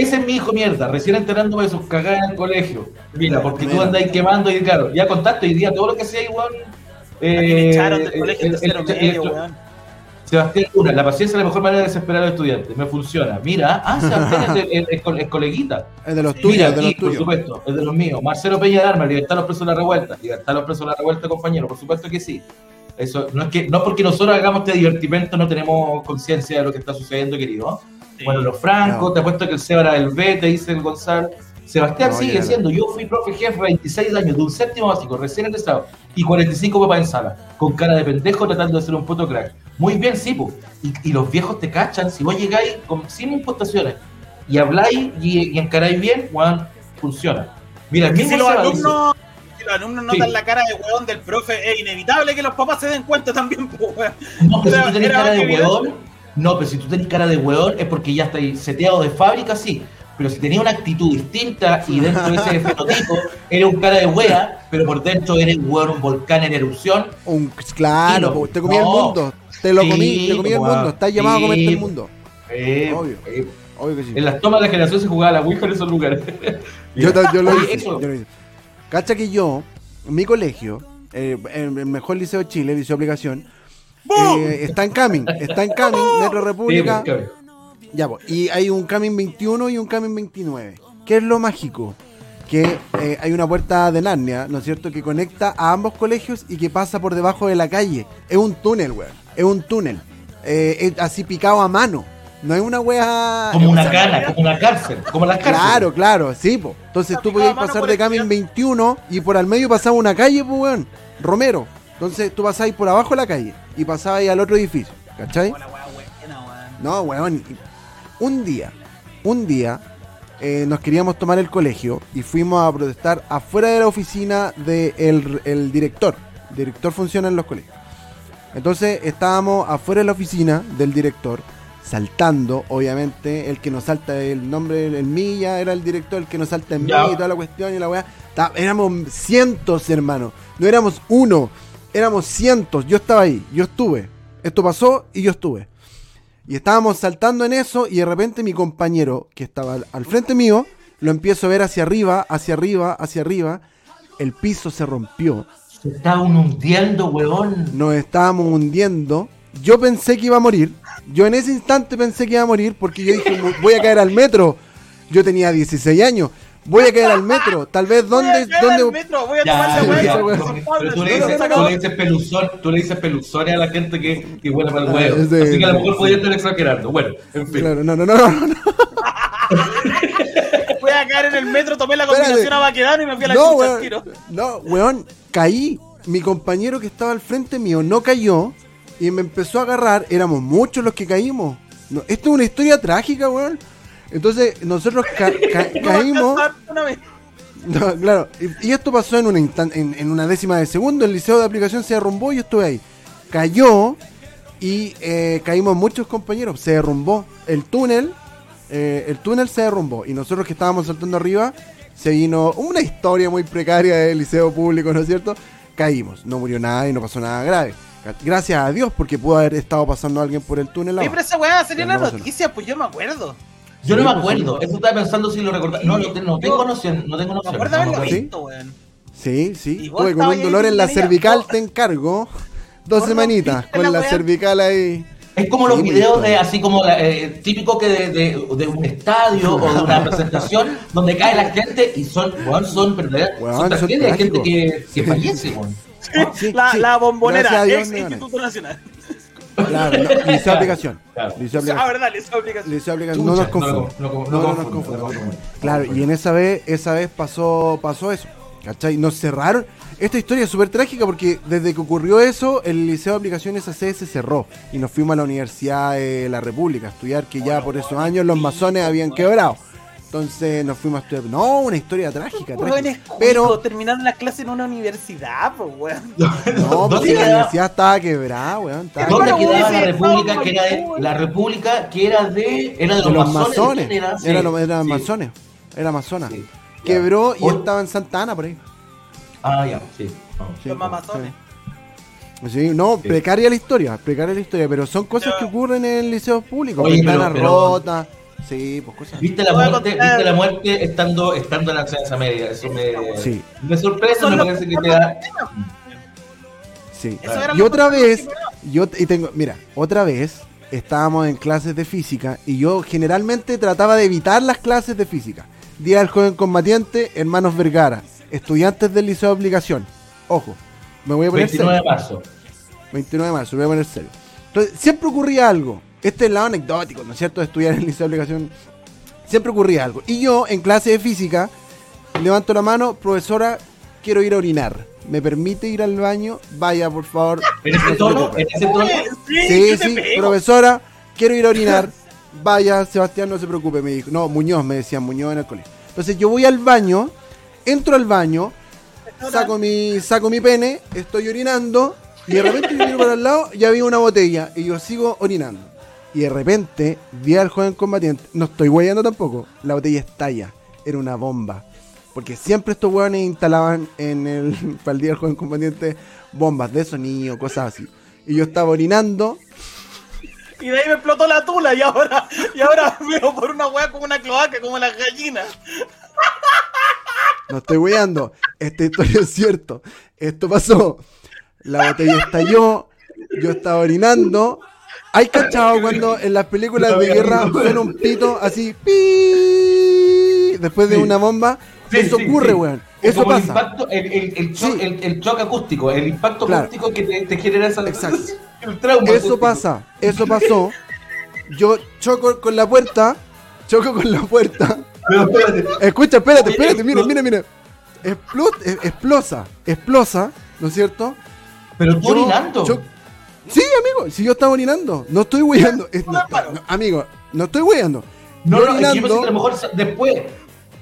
Ese es mi hijo mierda, recién enterándome de sus cagadas en el colegio. Mira, porque tú Mira. andas ahí quemando y claro, ya contaste hoy día todo lo que sea igual. Me echaron del colegio en el- tercero el- medio, el- weón. Sebastián Luna, la paciencia es la mejor manera de desesperar a los estudiantes. Me funciona. Mira, ah, Sebastián es, co- es coleguita. Es de los tuyos, Mira, es de los aquí, por tuyos. supuesto, es de los míos. Marcelo Peña de Armas, libertad a los presos de la revuelta. Libertad a los presos de la revuelta, compañero. Por supuesto que sí. Eso no es que no porque nosotros hagamos este divertimento no tenemos conciencia de lo que está sucediendo, querido. Sí. Bueno, los francos, No. te apuesto que el Seba era del B, te dice el Gonzalo. Sebastián No, sigue siendo, yo fui profe jefe 26 años, de un séptimo básico, recién egresado, y 45 papás en sala, con cara de pendejo tratando de ser un puto crack. Muy bien, sí, po. Y, y los viejos te cachan, si vos llegáis con, sin impostaciones y habláis y, y encaráis bien, weón, funciona. Mira, mismo si los Seba dice- alumnos, si los alumnos Sí. notan la cara de weón del profe, es inevitable que los papás se den cuenta también, pues, weón. No, pero si tú tenés cara de evidente. No, pero si tú tenés cara de hueón es porque ya estáis seteado de fábrica, sí. Pero si tenías una actitud distinta y dentro de ese fenotipo eres un cara de wea, pero por dentro eres hueón, un volcán en erupción, Un, claro, no. te comí el mundo. Te lo Sí, comí, te comí el mundo. Estás llamado a sí, comerte el mundo. eh, Obvio. eh, Obvio que sí. en las tomas de la generación se jugaba la Ouija en esos lugares. Yo, ta- yo lo hice. yo lo hice. Cacha que yo, en mi colegio, eh, en el mejor liceo de Chile, liceo de aplicación, eh, está en Camin, está en Camin, Metro República. pues, Ya, pues, y hay un Camin 21 y un Camin 29. ¿Qué es lo mágico? Que eh, hay una puerta de Narnia, ¿no es cierto?, que conecta a ambos colegios y que pasa por debajo de la calle. Es un túnel, weón. Es un túnel. Eh, es así picado a mano. No es una wea. como una cana, como una cárcel, como las cárceles. Claro, claro, sí, po. Entonces tú podías pasar de el Camin estudiante. 21 y por al medio pasaba una calle, pues, weón. Romero. Entonces tú pasabas por abajo de la calle y pasabas ahí al otro edificio, ¿cachai? No, weón. Un día, un día, eh, nos queríamos tomar el colegio y fuimos a protestar afuera de la oficina del el director. El director funciona en los colegios. Entonces estábamos afuera de la oficina del director, saltando, obviamente, el que nos salta el nombre, el Milla era el director, el que nos salta en mí Ya. y toda la cuestión y la weá. Éramos cientos, hermano. No éramos uno, éramos cientos. Yo estaba ahí, yo estuve. Esto pasó y yo estuve. Y estábamos saltando en eso y de repente mi compañero, que estaba al, al frente mío, lo empiezo a ver hacia arriba, hacia arriba, hacia arriba. El piso se rompió. Se está un hundiendo, huevón. Nos estábamos hundiendo. Yo pensé que iba a morir. Yo en ese instante pensé que iba a morir porque yo dije, voy a caer al metro. Yo tenía 16 años. Voy a caer al metro. Tal vez Voy a dónde... caer al dónde... metro, voy a Ya, tomar ya, pero tú le dices, tú no, le dices peluzón, tú le dices peluzones a la gente que, que huele para el Ah, huevo. ese- Así que a lo mejor podía estar exagerando. Bueno, en fin. Claro, no, no, no, no, no. Voy a caer en el metro, tomé la Espérate. combinación a Baquedano y me fui a la No, chucha al weón. tiro. No, weón, caí. Mi compañero que estaba al frente mío no cayó y me empezó a agarrar, éramos muchos los que caímos. No, esto es una historia trágica, weón. Entonces, nosotros ca- ca- caímos. Una vez. No, claro, y, y esto pasó en una, instan- en, en una décima de segundo, el liceo de aplicación se derrumbó y yo estuve ahí. Cayó y eh, caímos muchos compañeros, se derrumbó el túnel, eh, el túnel se derrumbó y nosotros que estábamos saltando arriba, se vino una historia muy precaria del liceo público, ¿no es cierto? Caímos, no murió nada y no pasó nada grave. Gracias a Dios porque pudo haber estado pasando alguien por el túnel. Oye, pero esa weá sería Ya, la noticia, pues yo me acuerdo. Yo no Sí, me pues, acuerdo, eso estaba pensando si lo recordaba. No, no, te- no tengo noción, no tengo noción. no me visto, weón. Sí, sí. Tuve con un dolor en la cervical, te encargo. Dos semanitas con la cervical ahí. Es como los Sí, videos de así como eh, típico que de, de, de un estadio o de una presentación donde cae la gente y son, weón, son, verdaderas- son tragedias, hay gente que, que fallece, weón. Sí, la, sí. la bombonera, ex Instituto Nacional. Claro, no, liceo de aplicación. Claro. Liceo de Ah, aplicación. verdad. Liceo de aplicación. No nos confundamos. no, no, no, No, no no nos confunda, confundamos. Claro, y en esa vez, esa vez pasó, pasó eso. ¿Cachai? Nos cerraron. Esta historia es súper trágica porque desde que ocurrió eso, el Liceo de Aplicaciones AC se cerró. Y nos fuimos a la Universidad de la República a estudiar, que ya por esos años los masones habían quebrado. Entonces nos fuimos a estudiar. No, una historia trágica, trágica. pero Pero, terminaron las clases en una universidad, pues weón. no, ¿Dónde porque la universidad estaba quebrada, weón. estaba ¿Dónde quedaba la república que era de, la república que era de era de los, los masones, ¿de masones. quién era? Sí, Era, eran sí. masones. Era amazona. Sí. Quebró y Hoy- estaba en Santa Ana por ahí. Ah, ya, sí. Sí, Los mamazones. sí. Sí, no, precaria la historia, precaria la historia, pero son cosas Ya. que ocurren en el liceo público. Oye, pero- Ventanas pero- rotas. Sí, pues cosas. ¿Viste la muerte, viste la muerte estando, estando en la enseñanza media? Eso me, Sí. me sorprende, me parece que te da. Sí. Y otra vez, yo y tengo, mira, otra vez estábamos en clases de física y yo generalmente trataba de evitar las clases de física. Día del joven combatiente, hermanos Vergara, estudiantes del liceo de aplicación. Ojo, me voy a poner 29 de marzo. 29 de marzo, me voy a poner serio. Entonces, siempre ocurría algo. Este es el lado anecdótico, ¿no es cierto? De estudiar en el liceo de aplicación. Siempre ocurría algo. Y yo, en clase de física, levanto la mano, profesora, quiero ir a orinar. ¿Me permite ir al baño? Vaya, por favor. ¿En ese No se tono? preocupe. ¿En ese tono? Oye, Sí, Sí, profesora, quiero ir a orinar. Vaya, Sebastián, no se preocupe, me dijo. No, Muñoz, me decía Muñoz en el colegio. Entonces yo voy al baño, entro al baño, saco mi, saco mi pene, estoy orinando, y de repente yo miro para el lado y había una botella, y yo sigo orinando. Y de repente vi al joven combatiente, no estoy huellando tampoco, la botella estalla, era una bomba. Porque siempre estos hueones instalaban en el, para el día del joven combatiente bombas de sonido, cosas así. Y yo estaba orinando, Y de ahí me explotó la tula y ahora, y ahora veo por una weá como una cloaca, como las gallinas. No estoy weando. Esta historia es cierto. Esto pasó. La botella estalló. Yo estaba orinando. ¿Hay cachado cuando en las películas de guerra suena un pito así? pi Después de Sí. una bomba. Sí, Eso sí, ocurre, weón. Es Eso como el pasa. impacto, el, el, el, cho- Sí. el, el choque acústico, el impacto Claro. acústico que te, te genera esa. Exacto. El trauma. Eso acústico. pasa. Eso pasó. Yo choco con la puerta. Choco con la puerta. Pero espérate. Escucha, espérate, espérate. Mira, explo- mira, mira. Explo- explosa. Explosa. ¿No es cierto? Pero tú Yo- orinando. yo- Sí, amigo, si yo estaba orinando, no estoy weyando. Es- no, no, amigo, no estoy weyando. no, no, es que yo pensé orinando- que a lo mejor sa- después.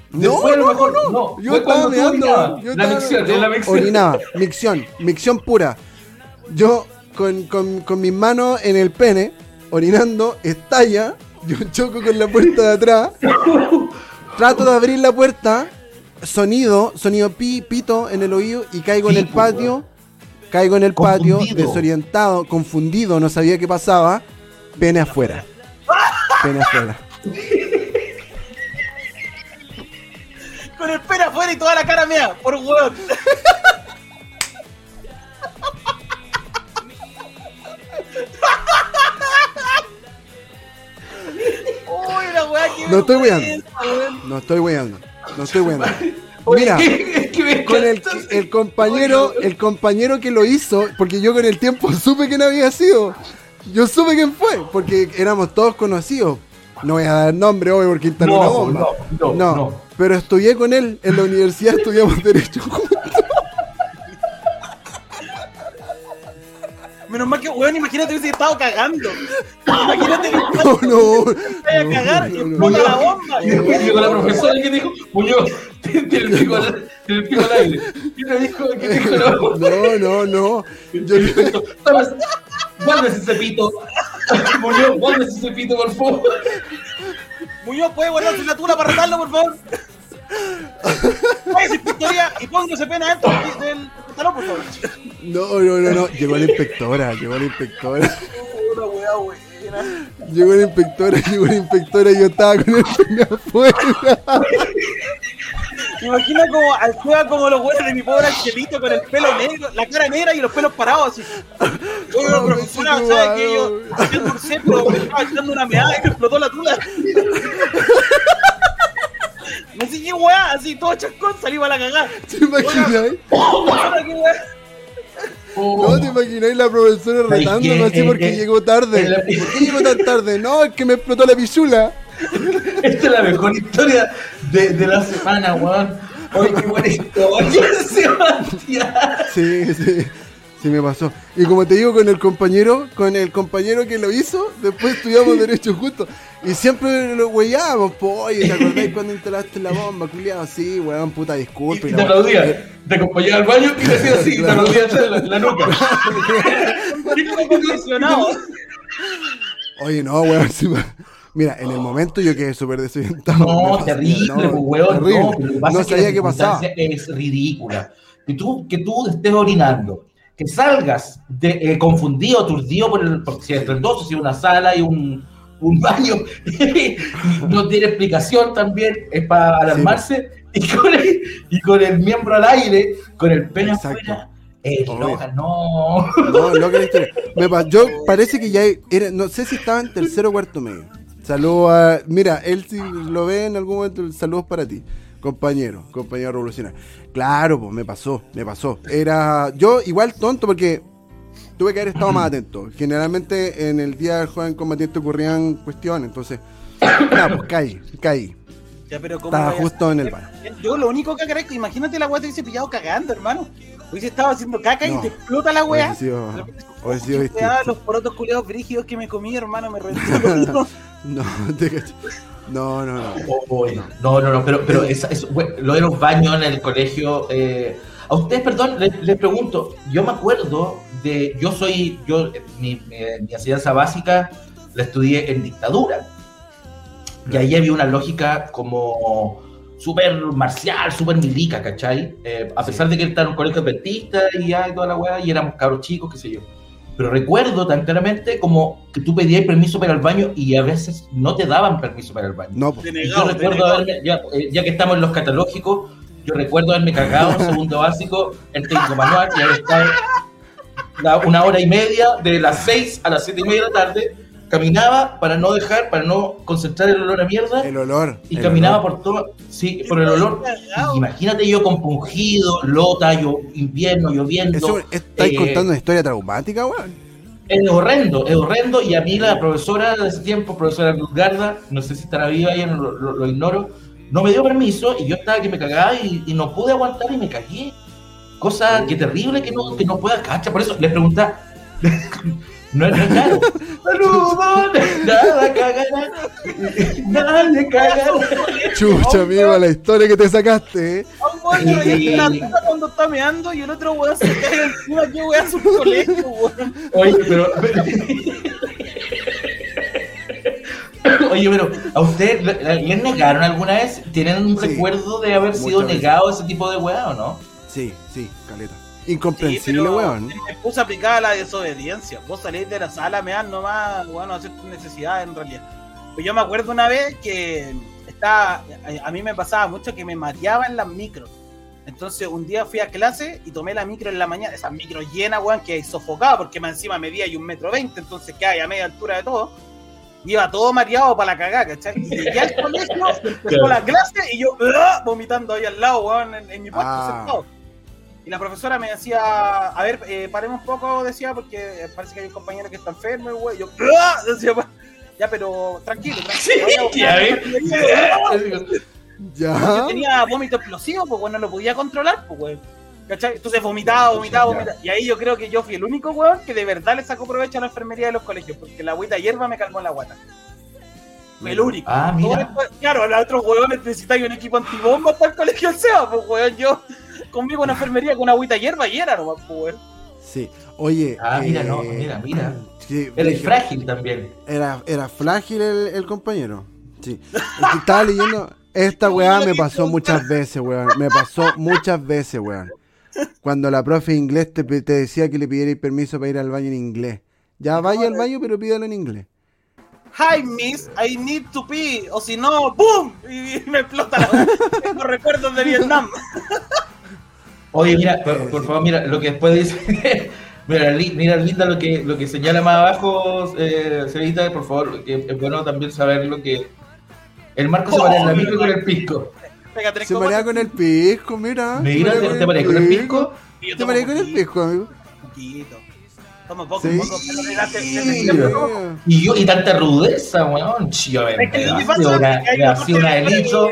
No, Después a lo mejor. no, No, Yo estaba meando. yo La micción, yo es la micción. Orinaba, micción, micción pura. Yo con, con, con mis manos en el pene, orinando, estalla. Yo choco con la puerta de atrás. Trato de abrir la puerta. Sonido, sonido pi, pito en el oído y caigo en el Pito, patio. Caigo en el patio, desorientado, confundido, no sabía qué pasaba. Pene afuera. Pene afuera. Con el pene afuera y toda la cara mía, por weón. Uy, la weá que No estoy weón. No estoy weando. No estoy weando. Mira, que me con el, compañero, el compañero que lo hizo, porque yo con el tiempo supe quién había sido. Yo supe quién fue, porque éramos todos conocidos. No voy a dar nombre hoy porque instaló No, una bomba. no, no, no. Pero estudié con él en la universidad, estudiamos Derecho juntos. Me Menos mal que, weón, imagínate hubiese estado cagando. Imagínate que No, no. vaya a cagar y no, explota no. la bomba. Y después llegó la profesora que dijo, Muñoz, al, tiene el pico al aire. ¿Qué te dijo? ¿Qué te dijo No, no, no. Yo, ese cepito. Muñoz, guarda ese cepito, por favor. Muñoz, ¿puede guardarse la tula para retarlo, por favor? Váyase, inspectoría, y póngase pena dentro del pantalón, por favor. no, no, no, no. Llegó la inspectora, llegó la inspectora. Una weá buena. Llegó la inspectora, llegó la inspectora y yo estaba con el pene afuera. Imagina como al juega como los güeyes de mi pobre angelito con el pelo negro, la cara negra y los pelos parados así. Oye, No, profesora, me ¿sabe que yo yo pero me estaba echando una meada y me explotó la tula? No sé qué weá, así todo chascón, salí para la cagada. ¿Te weá. No, te imagináis la profesora ¿Sabes retándome así porque eh, llegó tarde. ¿Por qué llegó tan tarde? No, es que me explotó la pichula. Esta es la mejor historia de, de la semana, weón. Oye, qué buena historia, Sebastián. Sí, sí. Sí me pasó. Y como te digo, con el compañero, con el compañero que lo hizo, después estudiamos Derecho Justo. Y siempre lo huellábamos, po, oye, ¿te acordáis cuando instalaste la bomba, culiado? Sí, weón, puta, Y disculpe. te la weá. aplaudía, te acompañaba al baño y te hacía así, y te aplaudía en la, la nuca. Oye, no, weón. sí Mira, en el momento yo quedé súper desorientado. No, terrible, no, weón. terrible. No, pero lo que pasa No es que sabía qué pasaba. Es ridícula. Que tú, que tú estés orinando, que salgas de, eh, confundido, aturdido por el. Porque si entre dos, si una sala y un, un baño, no tiene explicación también, es para alarmarse. Y, con el, y con el miembro al aire, con el pene Exacto. afuera. Es Obvio. loca, no. No, loca la historia. Me yo parece que ya era, no sé si estaba en tercero o cuarto medio. Saludos a. Mira, él si lo ve en algún momento, saludos para ti. Compañero, compañero revolucionario. Claro, pues me pasó, me pasó. Era. Yo igual tonto porque tuve que haber estado más atento. Generalmente en el día del joven combatiente ocurrían cuestiones, entonces. Nada, pues caí, caí. Ya, pero ¿cómo Estaba justo en el baño. Yo lo único que agradezco, imagínate la weá te hubiese pillado cagando, hermano. Hubiese estado haciendo caca y No. te explota la weá. Hubiese sido, hubiese sido Weá, distinto. los porotos culiados brígidos que me comí, hermano, me reventó. No, te no, no, no. Oh, no, no, no, pero, pero esa- eso, bueno, lo de los baños en el colegio. eh, a ustedes, perdón, les, les pregunto. Yo me acuerdo de. Yo soy. yo mi, mi- mi enseñanza básica la estudié en dictadura. Y ahí había una lógica como súper marcial, súper milica, ¿cachai? Eh, a pesar de que estaba en un colegio adventista y ya y toda la weá, y éramos cabros chicos, qué sé yo. Pero recuerdo tan claramente como que tú pedías permiso para el baño y a veces no te daban permiso para el baño. No, pues. Negado, yo recuerdo haberme, ya, eh, ya que estamos en los catalógicos, yo recuerdo haberme cagado en segundo básico, el técnico manual, y haber estado una hora y media, de las 6 a las 7 y media de la tarde, caminaba para no dejar, para no concentrar el olor a mierda, El olor. y el caminaba olor. por todo, sí, por el olor. Imagínate yo compungido, lota, yo, invierno, lloviendo. Eso, ¿Estáis eh, contando una historia traumática, weón? Es horrendo, es horrendo. Y a mí la profesora de ese tiempo, profesora Luzgarda, no sé si estará viva ella, no, lo, lo ignoro, no me dio permiso y yo estaba que me cagaba y, y no pude aguantar y me cagué. Cosa que terrible que no, que no pueda cachar. Por eso les preguntaba. no, es claro. Saludos, nada cagará. Nadie cagará. Chucha, amigo, la historia que te sacaste, ¿eh? A un weón le revienta la teta cuando está meando y el otro weón se cae encima. ¿Qué weón su colegio, weón? Oye, pero. Oye, pero ¿a usted le- les negaron alguna vez? ¿Tienen un Sí, recuerdo de haber sido muchas veces. negado ese tipo de weá o no? Sí, sí, caleta. Sí, Incomprensible, pero weón. Me puse aplicada la desobediencia. Vos salís de la sala, me dan nomás, bueno, hacer tus necesidades en realidad. Pues yo me acuerdo una vez que estaba, a, a mí me pasaba mucho que me mareaba en las micros. Entonces un día fui a clase y tomé la micro en la mañana, esas micros llenas, weón, que sofocaba porque más encima medía y un metro veinte, entonces que hay a media altura de todo. Iba todo mareado para la cagada, ¿cachai? Y llegué al colegio, empezó Claro. la clase y yo ¡ah! vomitando ahí al lado, weón, en, en mi puesto Ah. sentado. Y la profesora me decía, a ver, eh, paremos un poco, decía, porque parece que hay un compañero que está enfermo, güey. Yo, ¡ah! decía, "Pa- ya, pero tranquilo, tranquilo. buscar ya ves. Yo Ya. tenía vómito explosivo, pues, bueno, no lo podía controlar, pues, güey. ¿Cachai? Entonces vomitaba, vomitaba, vomitaba. Y ahí yo creo que yo fui el único weón que de verdad le sacó provecho a la enfermería de los colegios, porque la agüita hierba me calmó la guata. El único. Ah, mira. Todo claro, a los otros huevones necesitáis un equipo antibomba para el colegio SEBA, pues weón, yo conmigo en la enfermería con agüita hierba y era nomás, pues. Sí. Oye. Ah, mira, eh, no, mira, mira. sí, dije, frágil también. Era, era frágil el, el compañero. Sí. Estaba leyendo. Esta weá me pasó muchas veces, weón. Me pasó muchas veces, weón. Cuando la profe de inglés te, te decía que le pidierais permiso para ir al baño en inglés. Ya vaya al baño, pero pídalo en inglés. Hi miss, I need to pee, o si no, ¡boom! Y me explota la Tengo recuerdos de Vietnam. Oye, mira, por, por favor, mira lo que después dice. mira, mira, linda lo que, lo que señala más abajo, eh, Cevita, por favor, que es bueno también saber lo que. El Marco se la micro con el pisco. Se marea con el pisco, mira. Mira, Se ¿te, mareas con el pisco? Te mareas con el pisco, amigo. poquito. Toma poco, Sí. poco, Y yo, y tanta rudeza, weón. Chío, Es que lo que ha sido una, delito.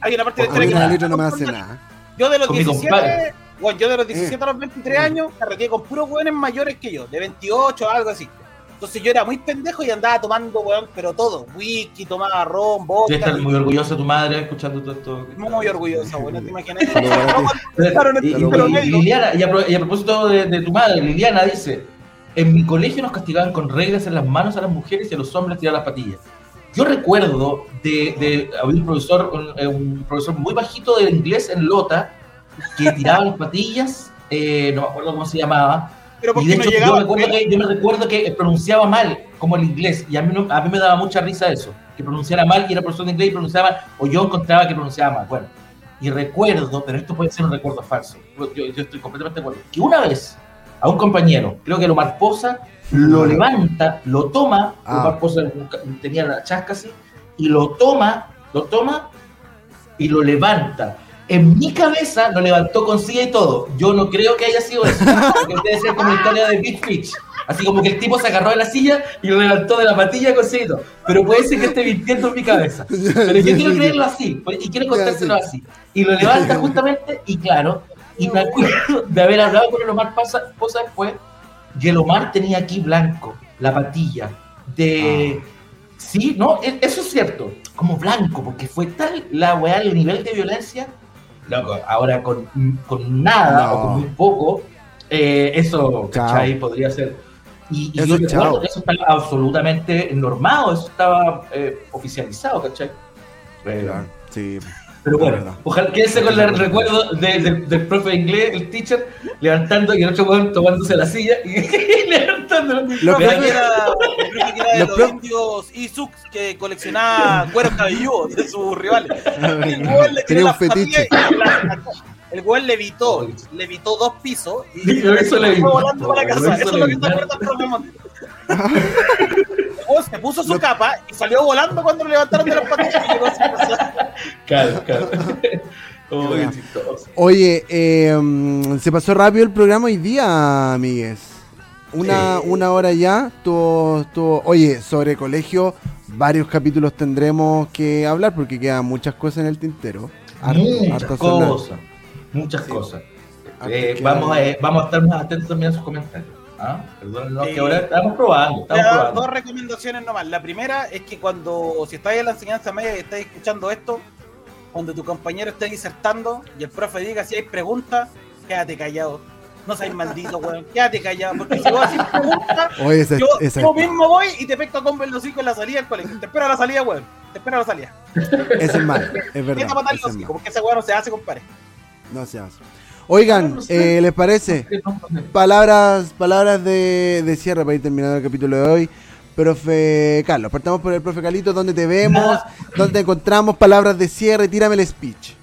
Hay una parte de la A no me hace nada. Yo de los Con mi 17, compadre. bueno, yo de los 17 Eh. a los 23 años carreteé con puros hueones mayores que yo, de 28 algo así. Entonces yo era muy pendejo y andaba tomando, weón, pero todo. Whisky, tomaba ron, Tú vodka. estás muy orgullosa de tu madre escuchando todo esto. muy orgulloso, weón, te imaginas. Y a propósito de, de tu madre, Liliana dice: En mi colegio nos castigaban con reglas en las manos a las mujeres y a los hombres tirar las patillas. Yo recuerdo de, de había un profesor, un, eh, un profesor muy bajito de inglés en Lota que tiraba las patillas, eh, no me acuerdo cómo se llamaba, Pero y de no hecho, yo, llegaba. recuerdo que, yo me recuerdo que pronunciaba mal, como el inglés, y a mí, no- a mí me daba mucha risa eso, que pronunciara mal, y era profesor de inglés y pronunciaba mal, o yo encontraba que pronunciaba mal. Bueno, y recuerdo, pero esto puede ser un recuerdo falso, yo, yo estoy completamente de acuerdo, que una vez a un compañero, creo que Lomar Poza, lo levanta, lo toma, Ah. Lomar Poza tenía la chasca así, y lo toma, lo toma y lo levanta. En mi cabeza lo levantó con silla y todo. Yo no creo que haya sido eso. Porque debe ser como la historia de Big Fish. Así como que el tipo se agarró de la silla y lo levantó de la patilla con silla y todo. Pero puede ser que esté mintiendo en mi cabeza. Pero yo quiero creerlo así. Y quiero contárselo así. Y lo levanta justamente y claro. Y me acuerdo de haber hablado con el Omar Poza después. Y el Omar tenía aquí blanco la patilla. De. Sí, no, e- eso es cierto. Como blanco, porque fue tal la weá, el nivel de violencia. Loco, ahora con, con nada No. o con muy poco, eh, eso. ¿cachai? Podría ser. Y, y Eso yo recuerdo eso estaba absolutamente normado, eso estaba eh, oficializado, ¿cachai? Claro, Sí. Pero bueno, verdad. ojalá quédense con el recuerdo de- de- del profe de inglés, el teacher, levantando y el otro weón tomándose la silla y levantándolo. Los Lo que era, de los indios Isuk que coleccionaba cueros cabelludos de sus rivales. El weón le Tenía tiró un fetiche. y. El weón levitó, levitó dos pisos y hizo fue levitando, volando para la casa. Eso es lo que está levitando. Se puso su capa y salió volando cuando lo levantaron de las patillas y llegó a su casa. Claro, claro. Oh. Oye, eh, se pasó rápido el programa hoy día, amigues. Una, Sí. una hora ya. Estuvo, estuvo- Oye, sobre colegio, varios capítulos tendremos que hablar porque quedan muchas cosas en el tintero. Harto- Muchas harto cosas, muchas Sí. cosas. Eh, vamos, a, eh, vamos a estar más atentos también a sus comentarios. ¿Ah? Perdónenos Sí. que ahora estamos probando, estamos a probando. dos recomendaciones nomás. La primera es que cuando, si estáis en la enseñanza media y estáis escuchando esto, cuando tu compañero esté disertando y el profe diga si hay preguntas, quédate callado. No seas maldito, weón. Quédate callado. Porque si vos haces preguntas, Oye, esa, yo, esa- yo mismo voy y te pesco con los hocico en la salida del colegio. Te espero a la salida, weón. Te espero a la salida. ese es mal, es verdad. a matar los mal. porque ese weón no se hace, compadre. No se hace. Oigan, eh, ¿les parece? Palabras, palabras de, de cierre para ir terminando el capítulo de hoy. Profe Carlos, partamos por el profe Carlito, ¿dónde te vemos? ¿Dónde te encontramos? Palabras de cierre, tírame el speech.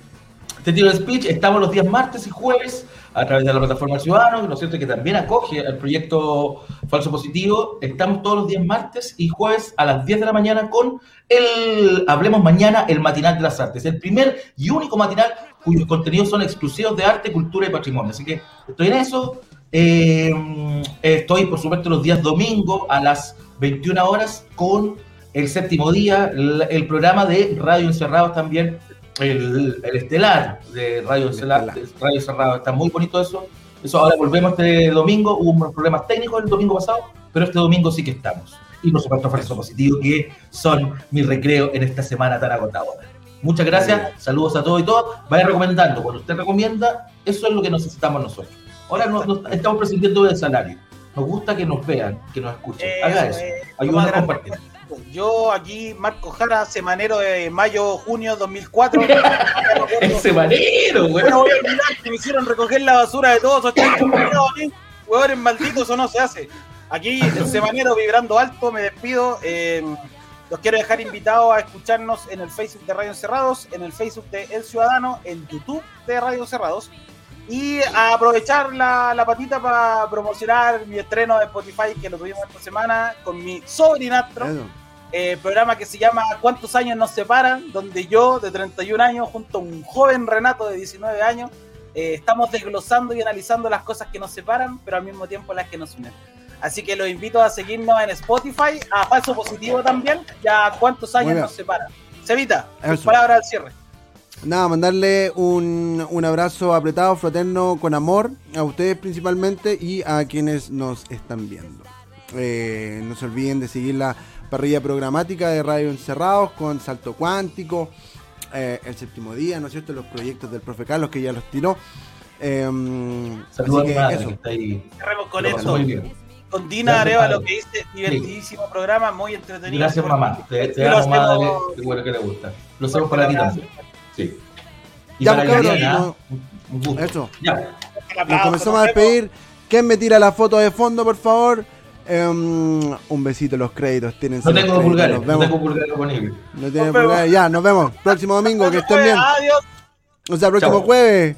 Te tiro el speech, estamos los días martes y jueves a través de la plataforma Ciudadano, ¿no es cierto? Que también acoge el proyecto Falso Positivo. Estamos todos los días martes y jueves a las 10 de la mañana con el Hablemos Mañana, el Matinal de las Artes. El primer y único matinal cuyos contenidos son exclusivos de arte, cultura y patrimonio. Así que estoy en eso. Eh, estoy, por supuesto, los días domingo a las 21 horas con el séptimo día, el, el programa de Radio Encerrados también el, el estelar de Radio, Estelar, Radio Cerrado. Está muy bonito eso. Eso ahora volvemos este domingo. Hubo unos problemas técnicos el domingo pasado, pero este domingo sí que estamos. Y por supuesto, Falso Positivo, que son mi recreo en esta semana tan agotadora. Muchas gracias, saludos a todos y todos. Vaya recomendando, cuando usted recomienda, eso es lo que necesitamos nosotros. Ahora no, estamos prescindiendo del salario. Nos gusta que nos vean, que nos escuchen. Haga eso. Ayúdanos a compartir. Yo aquí, Marco Jara, semanero de mayo-junio 2004. el semanero, güey. No voy a olvidar que me hicieron recoger la basura de todos esos huevones malditos, eso no se hace. Aquí, el semanero vibrando alto, me despido. Eh, los quiero dejar invitados a escucharnos en el Facebook de Radio Encerrados, en el Facebook de El Ciudadano, en YouTube de Radio Encerrados y a aprovechar la, la patita para promocionar mi estreno de Spotify que lo tuvimos esta semana con mi sobrinastro. Eh, programa que se llama ¿Cuántos años nos separan? Donde yo, de 31 años, junto a un joven Renato de 19 años, eh, estamos desglosando y analizando las cosas que nos separan, pero al mismo tiempo las que nos unen. Así que los invito a seguirnos en Spotify, a Falso Positivo también, ya cuántos años nos separan. Sevita, palabras al cierre. Nada, mandarle un, un, abrazo apretado, fraterno, con amor, a ustedes principalmente y a quienes nos están viendo. Eh, no se olviden de seguir la parrilla programática de Radio Encerrados con Salto Cuántico, eh, el séptimo día, ¿no es cierto? Los proyectos del profe Carlos que ya los tiró. Eh, Saludos así que eso. con eso. Con Dina Arevalo que dice divertidísimo programa, muy entretenido. Gracias, mamá. Te, te amo, madre. Qué bueno que le gusta. Lo hacemos para ti también. Sí. Y ya, para un gusto. Eso. Ya. Nos comenzamos a despedir. ¿Quién me tira la foto de fondo, por favor? Um, un besito, los créditos. Tienen no tengo pulgares, no tengo pulgares disponibles. No tienen pulgares. Ya, nos vemos. Próximo domingo, que estén bien. Adiós. O sea, próximo jueves.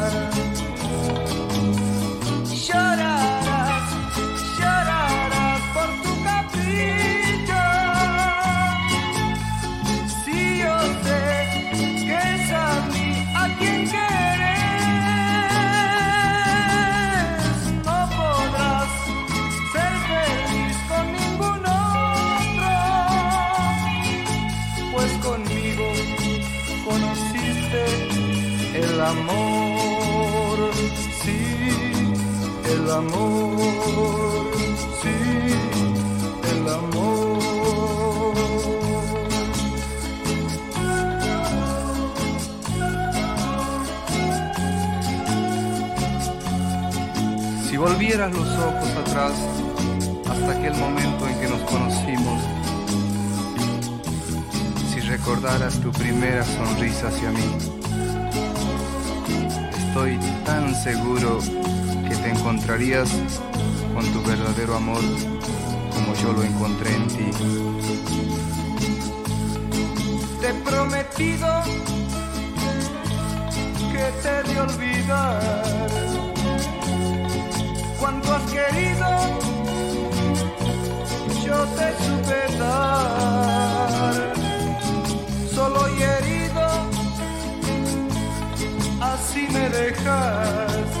Amor, sí, el amor. Si volvieras los ojos atrás hasta aquel momento en que nos conocimos, si recordaras tu primera sonrisa hacia mí, estoy tan seguro te encontrarías con tu verdadero amor como yo lo encontré en ti. Te he prometido que te de olvidar cuanto has querido, yo te supe dar. Solo y si me dejas,